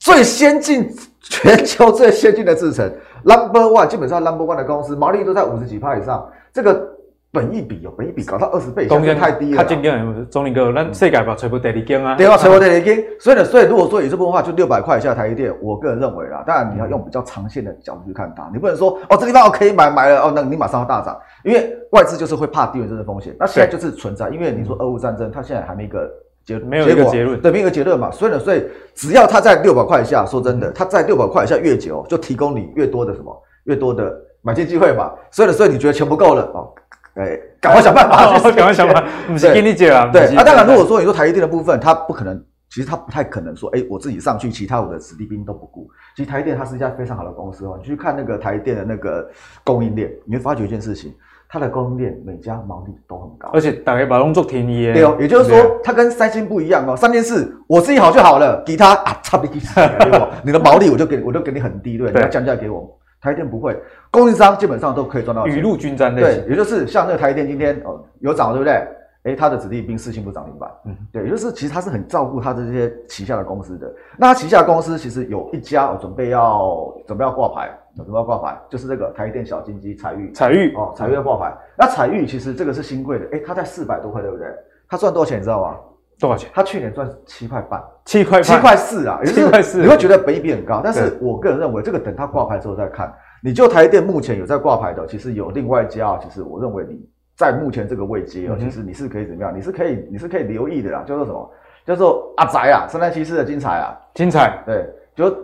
最先进、全球最先进的制程，Number One，基本上 Number One 的公司毛利率都在五十几趴以上，这个。本一比哦，本一比搞到二十倍，中间太低了。他今天中林哥，那世界吧，吹不得你惊啊！对啊，吹不得你惊。所以呢，所以如果说以这部分话，就六百块以下台积电，我个人认为啦，当然你要用比较长线的角度去看它，你不能说哦，这地方我可以买买了哦，那你马上要大涨，因为外资就是会怕地缘政治风险。那现在就是存在，因为你说俄乌战争，它现在还没一个结，没有一个结论，对，没有一个结论嘛。所以呢，所以只要它在六百块以下，说真的，它在六百块以下越久，就提供你越多的什么，越多的买进机会嘛。所以呢，所以你觉得钱不够了哦。哎，赶快想办法，赶快想办法。不是给你解啊，对啊。当然，如果说你说台积电的部分，它不可能，其实它不太可能说，哎，我自己上去，其他我的子弟兵都不顾。其实台积电它是一家非常好的公司哦。你去看那个台积电的那个供应链，你会发觉一件事情，它的供应链每家毛利都很高，而且大概把工作便宜。对哦，也就是说，它跟三星不一样哦。三件事，我自己好就好了，给他啊，差不多你的毛利我就给，我就给你很低，对，你要降价给我。台电不会，供应商基本上都可以赚到。雨露均沾，对，也就是像那个台电今天哦有涨，对不对？哎，他的子弟兵四星不涨停板，嗯，对，也就是其实他是很照顾他的这些旗下的公司的。那他旗下的公司其实有一家哦准备要准备要挂牌，准备要挂牌，就是这个台电小金鸡彩玉，彩玉哦，彩玉要挂牌。那彩玉其实这个是新贵的，哎，它在四百多块，对不对？它赚多少钱你知道吗？多少钱？他去年赚七块半，七块七块四啊，七块四。你会觉得本益比很高，但是我个人认为这个等他挂牌之后再看。你就台电目前有在挂牌的，其实有另外一家，其实我认为你。在目前这个位阶哦，其实你是可以怎么样？你是可以，你是可以留意的啦。叫做什么？叫做阿宅啊，三三七四的精彩啊，精彩。对，就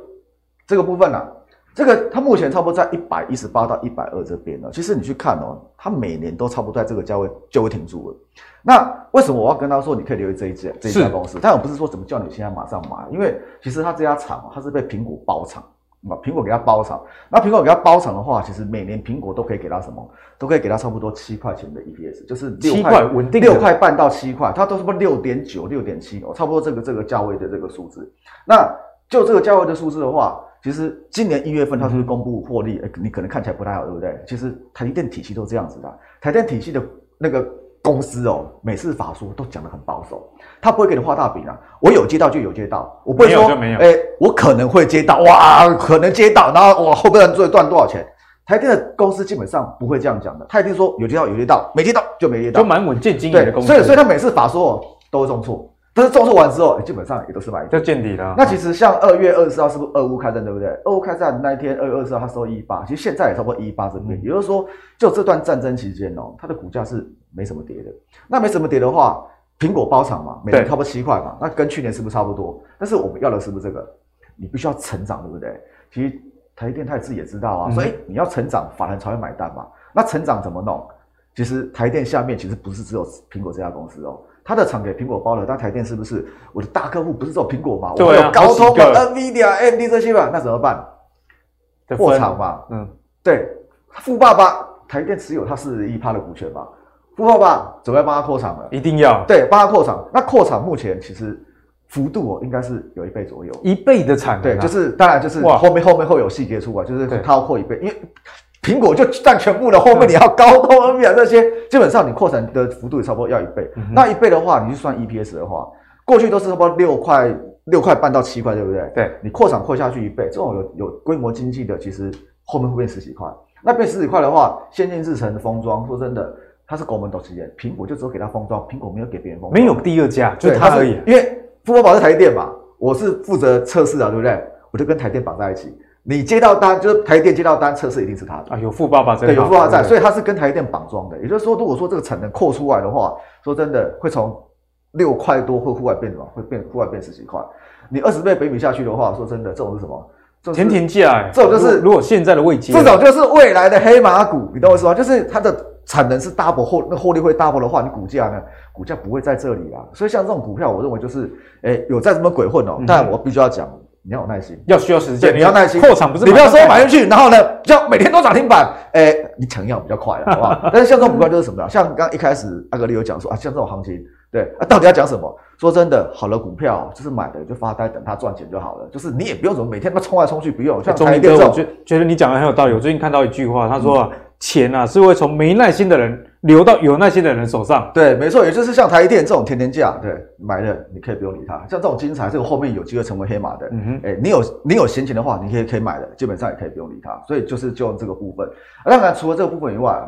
这个部分啊，这个它目前差不多在一百一十八到一百二这边呢。其实你去看哦，它每年都差不多在这个价位就会停住了。那为什么我要跟他说你可以留意这一家这一家公司？但我不是说怎么叫你现在马上买，因为其实它这家厂它是被苹果包厂。啊，苹果给它包厂，那苹果给它包厂的话，其实每年苹果都可以给它什么？都可以给它差不多七块钱的 EPS，就是六块稳定六块半到七块，它都是不六点九、六点七哦，差不多这个这个价位的这个数字。那就这个价位的数字的话，其实今年一月份它是公布获利？嗯、你可能看起来不太好，对不对？其实台电体系都这样子的，台电体系的那个。公司哦，每次法说都讲得很保守，他不会给你画大饼啊。我有接到就有接到，我不会说，哎、欸，我可能会接到，哇，可能接到，然后哇，后边做赚多少钱？台电的公司基本上不会这样讲的，他一定说有接到有接到，没接到就没接到，就蛮稳健经营的公司。所以，所以他每次法说都会重挫。但是重挫完之后，基本上也都是买就见底了。那其实像二月二十四号是不是俄乌开战，对不对？俄乌开战那一天，二月二十四号它收一八，其实现在也差不多一八这边。也就是说，就这段战争期间哦，它的股价是没什么跌的。那没什么跌的话，苹果包场嘛，每年差不多七块嘛，那跟去年是不是差不多？但是我们要的是不是这个？你必须要成长，对不对？其实台电他自己也知道啊，所以你要成长，法人才会买单嘛。那成长怎么弄？其实台电下面其实不是只有苹果这家公司哦。他的厂给苹果包了，但台电是不是我的大客户？不是只有苹果嘛？我有高通、NVIDIA、AMD 这些嘛？那怎么办？扩厂嘛。嗯，对，富爸爸台电持有他四十一趴的股权嘛。富爸爸准备帮他扩厂了，一定要对，帮他扩厂。那扩厂目前其实幅度哦，应该是有一倍左右，一倍的产能。对，就是当然就是后面后面会有细节出来，就是他要扩一倍，因为。苹果就占全部的，后面你要高通、NVIDIA 这些，基本上你扩产的幅度也差不多要一倍。嗯、那一倍的话，你就算 EPS 的话，过去都是差不多六块、六块半到七块，对不对？对，你扩产扩下去一倍，这种有有规模经济的，其实后面会变十几块。那变十几块的话，先进制程的封装，说真的，它是国门董事业，苹果就只有给它封装，苹果没有给别人封装，没有第二家，就它而已。因为富宝宝是台电嘛，我是负责测试的，对不对？我就跟台电绑在一起。你接到单就是台电接到单，测试一定是他的啊，有富爸爸在，对，有富爸爸在，所以他是跟台电绑装的。也就是说，如果说这个产能扩出来的话，说真的会从六块多会户外变什么？会变户外变十几块。你二十倍北米下去的话，说真的，这种是什么？甜甜价哎，这种就是如果现在的位阶，这种就是未来的黑马股，你懂我意思吗？就是它的产能是 double 或那获利会 double 的话，你股价呢？股价不会在这里啊。所以像这种股票，我认为就是哎，有在什么鬼混哦。但我必须要讲。你要有耐心，要需要时间。你要耐心。扩厂不是你不要说买进去，然后呢，就每天都涨停板。哎、欸，你抢药比较快了，好不好？但是像这种股票就是什么？像刚刚一开始阿格里有讲说啊，像这种行情，对啊，到底要讲什么？说真的，好的股票就是买的就发呆，等它赚钱就好了。就是你也不用怎么每天他妈冲来冲去，不用。像中立哥，我觉觉得你讲的很有道理。我最近看到一句话，他说啊。嗯钱啊，是会从没耐心的人流到有耐心的人手上。对，没错，也就是像台电这种天天价，对，买了你可以不用理它。像这种金彩，这个后面有机会成为黑马的，嗯哼，哎，你有你有闲钱的话，你可以可以买的，基本上也可以不用理它。所以就是就这个部分。当然，除了这个部分以外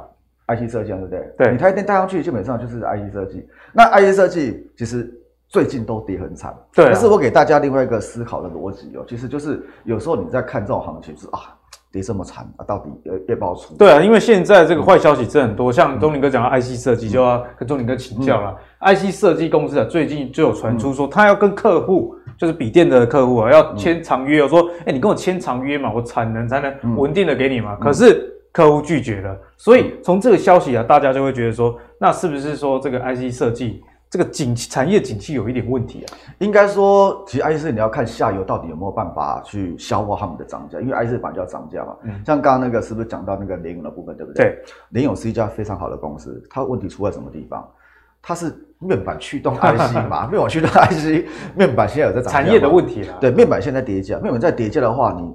，IC 设计对不对？对，你台电带上去，基本上就是 IC 设计。那 IC 设计其实最近都跌很惨。对、啊，但是我给大家另外一个思考的逻辑哦，其实就是有时候你在看这种行情是啊。跌这么惨啊！到底要要不要出？对啊，因为现在这个坏消息真很多，嗯、像东林哥讲到 IC 设计，就要跟东林哥请教了。嗯、IC 设计公司啊，最近就有传出说，他要跟客户，就是笔电的客户啊，要签长约。我说，哎、欸，你跟我签长约嘛，我产能才能稳定的给你嘛。嗯、可是客户拒绝了，所以从这个消息啊，大家就会觉得说，那是不是说这个 IC 设计？这个景产业景气有一点问题啊，应该说，其实 IC 你要看下游到底有没有办法去消化他们的涨价，因为 IC 板就要涨价嘛。嗯，像刚刚那个是不是讲到那个联咏的部分，对不对？对，联咏是一家非常好的公司，它问题出在什么地方？它是面板驱动 IC 嘛，面板驱动 IC，面板现在有在涨价。产业的问题啊。对，面板现在跌价，面板在跌价的话，你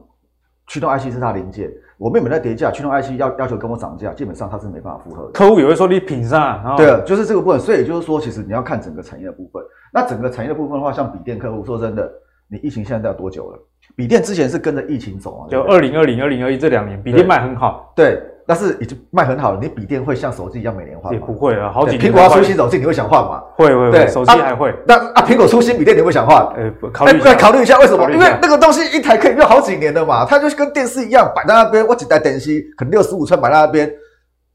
驱动 IC 是它零件，我妹妹在跌价，驱动 IC 要要求跟我涨价，基本上他是没办法符合的。客户也会说你品上，对啊，就是这个部分。所以就是说，其实你要看整个产业的部分。那整个产业的部分的话，像笔电客户，说真的，你疫情现在要多久了？笔电之前是跟着疫情走啊，就二零二零、二零二一这两年，笔电卖很好。对，但是已经卖很好了。你笔电会像手机一样每年换吗？也不会啊，好几年。苹果要出新手机，你会想换吗？会会会，手机还会。那啊，苹果出新笔电，你会想换？呃，考虑考虑一下，为什么？因为那个东西一台可以用好几年的嘛，它就是跟电视一样摆在那边。我只台电视可能六十五寸摆在那边，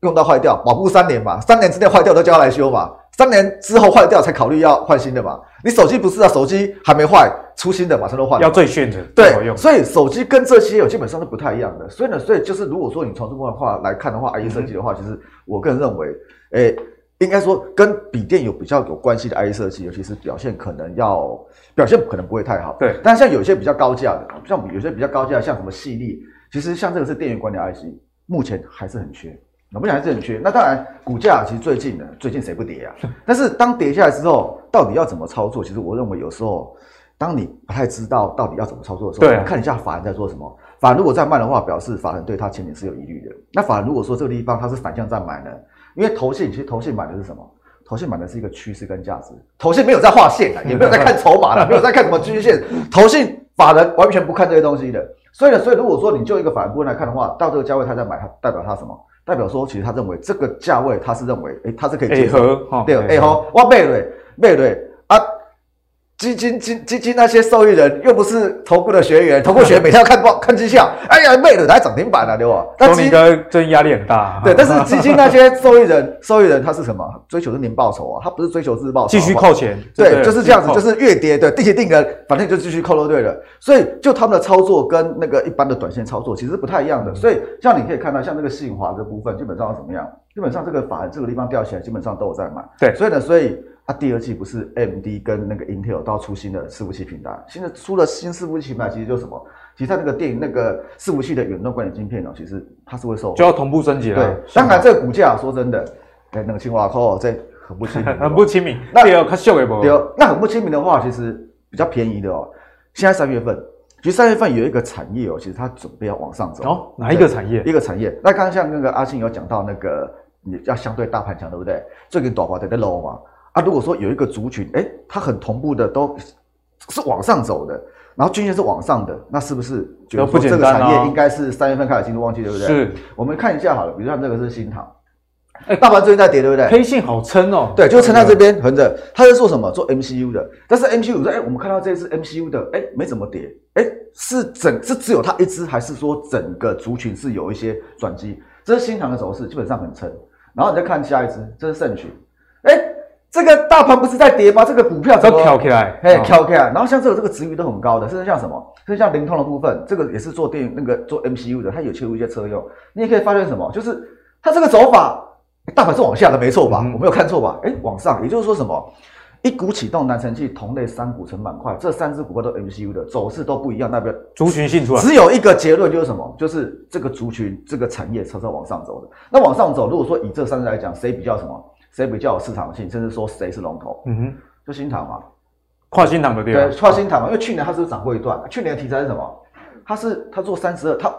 用到坏掉，保护三年嘛，三年之内坏掉都叫他来修嘛。三年之后坏掉才考虑要换新的嘛？你手机不是啊？手机还没坏，出新的马上都换。要最炫的，对，所以手机跟这些有基本上是不太一样的。所以呢，所以就是如果说你从这部分话来看的话，IC 设计的话，其实我个人认为，诶，应该说跟笔电有比较有关系的 IC 设计，尤其是表现可能要表现可能不会太好。对，但像有些比较高价的，像有些比较高价，像什么系列，其实像这个是电源管理 IC，目前还是很缺。我们讲还是很缺，那当然股价其实最近呢，最近谁不跌啊？但是当跌下来之后，到底要怎么操作？其实我认为有时候，当你不太知道到底要怎么操作的时候，对，看一下法人在做什么。法人如果在卖的话，表示法人对他前景是有疑虑的。那法人如果说这个地方他是反向在买呢？因为投信其实投信买的是什么？投信买的是一个趋势跟价值。投信没有在画线的，也没有在看筹码的，没有在看什么均线。投信法人完全不看这些东西的。所以呢，所以如果说你就一个法人部分来看的话，到这个价位他在买，它代表他什么？代表说，其实他认为这个价位，他是认为，诶，他是可以接受。对，哎吼，我买了，买了啊！基金、基基金那些受益人又不是投顾的学员，投顾学员每天要看报、看绩效。哎呀，卖了还涨停板了，对吧？说你的最近压力很大。对，但是基金那些受益人，受益人他是什么？追求是年报酬啊，他不是追求日报酬。继续扣钱。对，就是这样子，就是越跌，对，定期定额，反正就继续扣就对了。所以，就他们的操作跟那个一般的短线操作其实不太一样的。所以，像你可以看到，像这个信华这部分，基本上怎么样？基本上这个法人这个地方掉起来，基本上都有在买。对，所以呢，所以。啊，第二季不是 AMD 跟那个 Intel 都要出新的伺服器平台，现在出了新伺服器平台，其实就是什么？其实它那个电影那个伺服器的远端管理晶片呢，其实它是会受就要同步升级了。对，当然这个股价说真的，哎，那个清华扣这很不亲民，很不亲民。那也有它秀也不？有，那很不亲民的话，其实比较便宜的哦。现在三月份，其实三月份有一个产业哦，其实它准备要往上走。哦，哪一个产业？一个产业。那刚刚像那个阿信有讲到那个，你要相对大盘强，对不对？最近大盘在在 low 嘛。啊，如果说有一个族群，哎，它很同步的都是往上走的，然后均线是往上的，那是不是觉得说这个产业应该是三月份开始进入旺季，对不对？是。我们看一下好了，比如像这个是新塘，哎，大盘最近在跌，对不对？黑线好撑哦。对，就撑在这边横着。它是做什么？做 MCU 的。但是 MCU 说，哎，我们看到这次 MCU 的，哎，没怎么跌，哎，是整是只有它一支，还是说整个族群是有一些转机？这是新塘的走势，基本上很撑。然后你再看下一只，这是盛群，哎。这个大盘不是在跌吗？这个股票怎么跳起来？哎，跳起来。然后像这个这个值域都很高的，甚至像什么？甚至像灵通的部分，这个也是做电那个做 MCU 的，它有切入一些车用。你也可以发现什么？就是它这个走法，大盘是往下的，没错吧？嗯、我没有看错吧？哎，往上，也就是说什么？一股启动，南城器同类三股成板块，这三只股票都 MCU 的走势都不一样，代表族群性出来。只有一个结论就是什么？就是这个族群这个产业悄悄往上走的。那往上走，如果说以这三只来讲，谁比较什么？谁比较有市场性，甚至说谁是龙头？嗯哼，就新塘嘛，跨新塘的对，跨新塘嘛，因为去年它是涨过一段，去年的题材是什么？它是它做三十二，它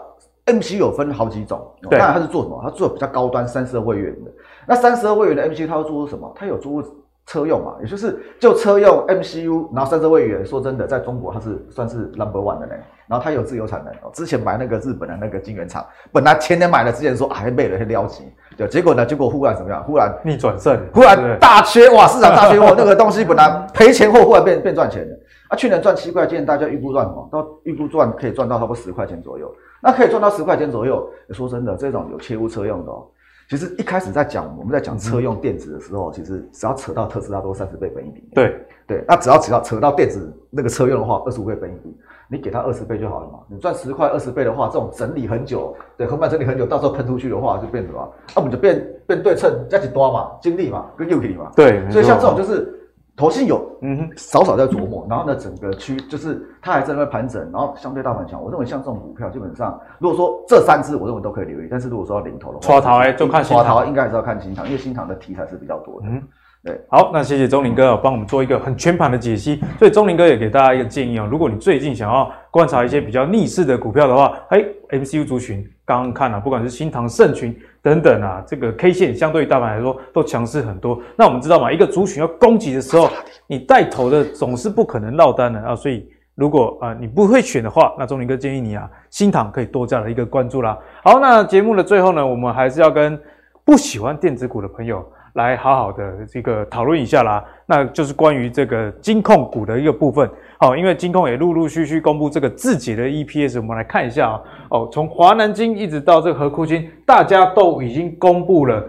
MCU 有分好几种，当然它是做什么？它做比较高端三十二位元的。那三十二位元的 MCU 它会做什么？它有做车用嘛，也就是就车用 MCU，然后三十二位元，说真的，在中国它是算是 number one 的呢。然后它有自由产能哦，之前买那个日本的那个晶圆厂，本来前年买了，之前说还卖了，还撩急，对，结果呢，结果忽然怎么样？忽然逆转胜，忽然大缺哇，市场大缺货，那个东西本来赔钱货，忽然变变赚钱了。啊，去年赚七块钱，大家预估赚什么？到预估赚可以赚到差不多十块钱左右，那可以赚到十块钱左右。说真的，这种有切入车用的哦。其实一开始在讲我们在讲车用电子的时候，嗯、其实只要扯到特斯拉都三十倍本益比。对对，那只要只要扯到电子那个车用的话，二十五倍本益比，你给它二十倍就好了嘛。你赚十块二十倍的话，这种整理很久，对，横盘整理很久，到时候喷出去的话就变什么？那我们就变变对称，加起多嘛，精力嘛，跟 U 力嘛。对，所以像这种就是。投信有，嗯哼，少少在琢磨，然后呢，整个区就是它还在那边盘整，然后相对大盘强。我认为像这种股票，基本上如果说这三只，我认为都可以留意。但是如果说要领头的话，刷头哎，就看新唐。刷头应该还是要看新唐，因为新唐的题材是比较多的。嗯，对。好，那谢谢钟林哥帮我们做一个很全盘的解析。所以钟林哥也给大家一个建议啊，如果你最近想要观察一些比较逆势的股票的话，哎，MCU 族群刚刚看了、啊，不管是新唐、盛群等等啊，这个 K 线相对于大盘来说都强势很多。那我们知道嘛，一个族群要攻击的时候，你带头的总是不可能落单的啊。所以如果啊、呃、你不会选的话，那钟林哥建议你啊，新塘可以多加了一个关注啦。好，那节目的最后呢，我们还是要跟不喜欢电子股的朋友。来好好的这个讨论一下啦，那就是关于这个金控股的一个部分。好，因为金控也陆陆续续公布这个自己的 EPS，我们来看一下啊。哦，从华南金一直到这个合库金，大家都已经公布了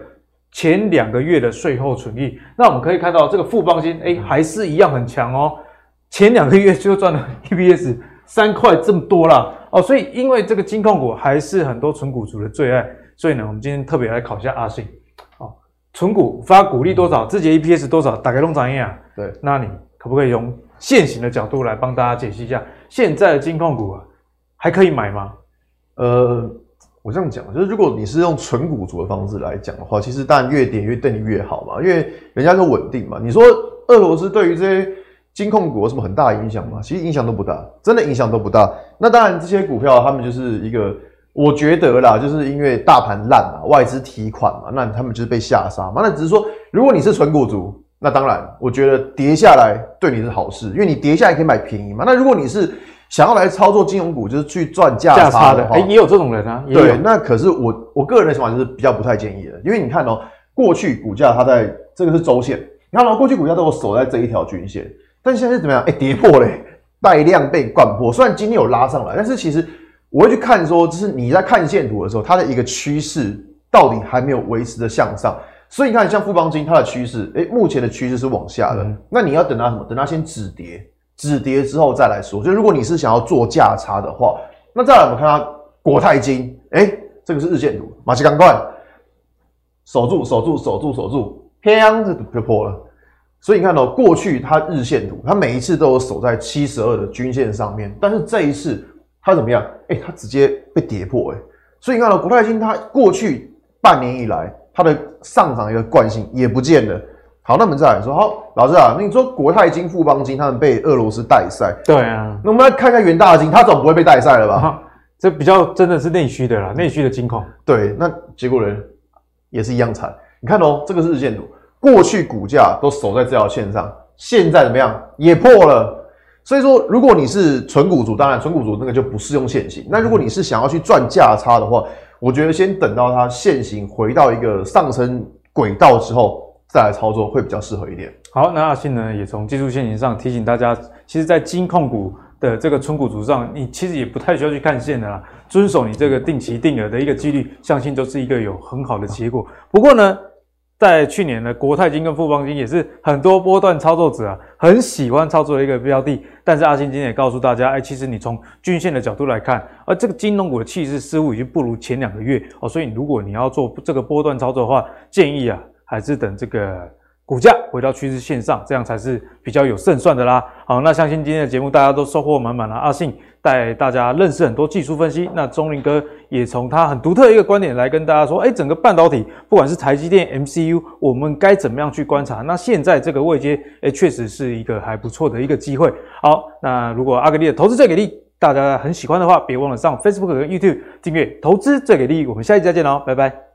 前两个月的税后存益。那我们可以看到这个富邦金，哎，还是一样很强哦。前两个月就赚了 EPS 三块这么多啦。哦。所以因为这个金控股还是很多存股族的最爱，所以呢，我们今天特别来考一下阿信。存股发股利多少？自己 EPS 多少？打开龙掌印啊？对，那你可不可以用现行的角度来帮大家解析一下，现在的金控股啊，还可以买吗？呃，我这样讲，就是如果你是用纯股族的方式来讲的话，其实当然越跌越对你越好嘛，因为人家说稳定嘛。你说俄罗斯对于这些金控股有什么很大的影响吗？其实影响都不大，真的影响都不大。那当然这些股票他们就是一个。我觉得啦，就是因为大盘烂嘛，外资提款嘛，那他们就是被下杀嘛。那只是说，如果你是纯股族，那当然，我觉得跌下来对你是好事，因为你跌下来可以买便宜嘛。那如果你是想要来操作金融股，就是去赚价差的话，哎、欸，也有这种人啊。对，那可是我我个人的想法就是比较不太建议的，因为你看哦、喔，过去股价它在这个是周线，你看哦、喔，过去股价都有守在这一条均线，但现在是怎么样？哎、欸，跌破嘞，带量被灌破。虽然今天有拉上来，但是其实。我会去看说，就是你在看线图的时候，它的一个趋势到底还没有维持的向上，所以你看像富邦金它的趋势，诶，目前的趋势是往下的。嗯、那你要等它什么？等它先止跌，止跌之后再来说。就如果你是想要做价差的话，那再来我们看它国泰金，诶，这个是日线图，马上赶快守住，守住，守住，守住，砰，这就破了。所以你看到、喔、过去它日线图，它每一次都有守在七十二的均线上面，但是这一次。它怎么样？哎、欸，它直接被跌破哎、欸，所以你看到国泰金，它过去半年以来它的上涨一个惯性也不见了。好，那我们再来说，好，老师啊，你说国泰金、富邦金他们被俄罗斯代赛，对啊，那我们来看一下元大金，它总不会被代赛了吧？啊、这比较真的是内需的啦，内需的金控。对，那结果呢也是一样惨。你看哦，这个是日线图，过去股价都守在这条线上，现在怎么样？也破了。所以说，如果你是存股族，当然存股族那个就不适用现行。那如果你是想要去赚价差的话，我觉得先等到它现行回到一个上升轨道之后再来操作会比较适合一点。好，那阿信呢也从技术线型上提醒大家，其实，在金控股的这个存股族上，你其实也不太需要去看线的啦，遵守你这个定期定额的一个纪律，相信都是一个有很好的结果。不过呢。在去年呢，国泰金跟富邦金也是很多波段操作者啊，很喜欢操作的一个标的。但是阿信今天也告诉大家，哎，其实你从均线的角度来看，而这个金融股的气势似乎已经不如前两个月哦。所以如果你要做这个波段操作的话，建议啊，还是等这个股价回到趋势线上，这样才是比较有胜算的啦。好，那相信今天的节目大家都收获满满了。阿信。带大家认识很多技术分析，那钟林哥也从他很独特一个观点来跟大家说，哎，整个半导体不管是台积电 MCU，我们该怎么样去观察？那现在这个位阶，哎，确实是一个还不错的一个机会。好，那如果阿格力的投资最给力，大家很喜欢的话，别忘了上 Facebook 跟 YouTube 订阅投资最给力。我们下一期再见喽，拜拜。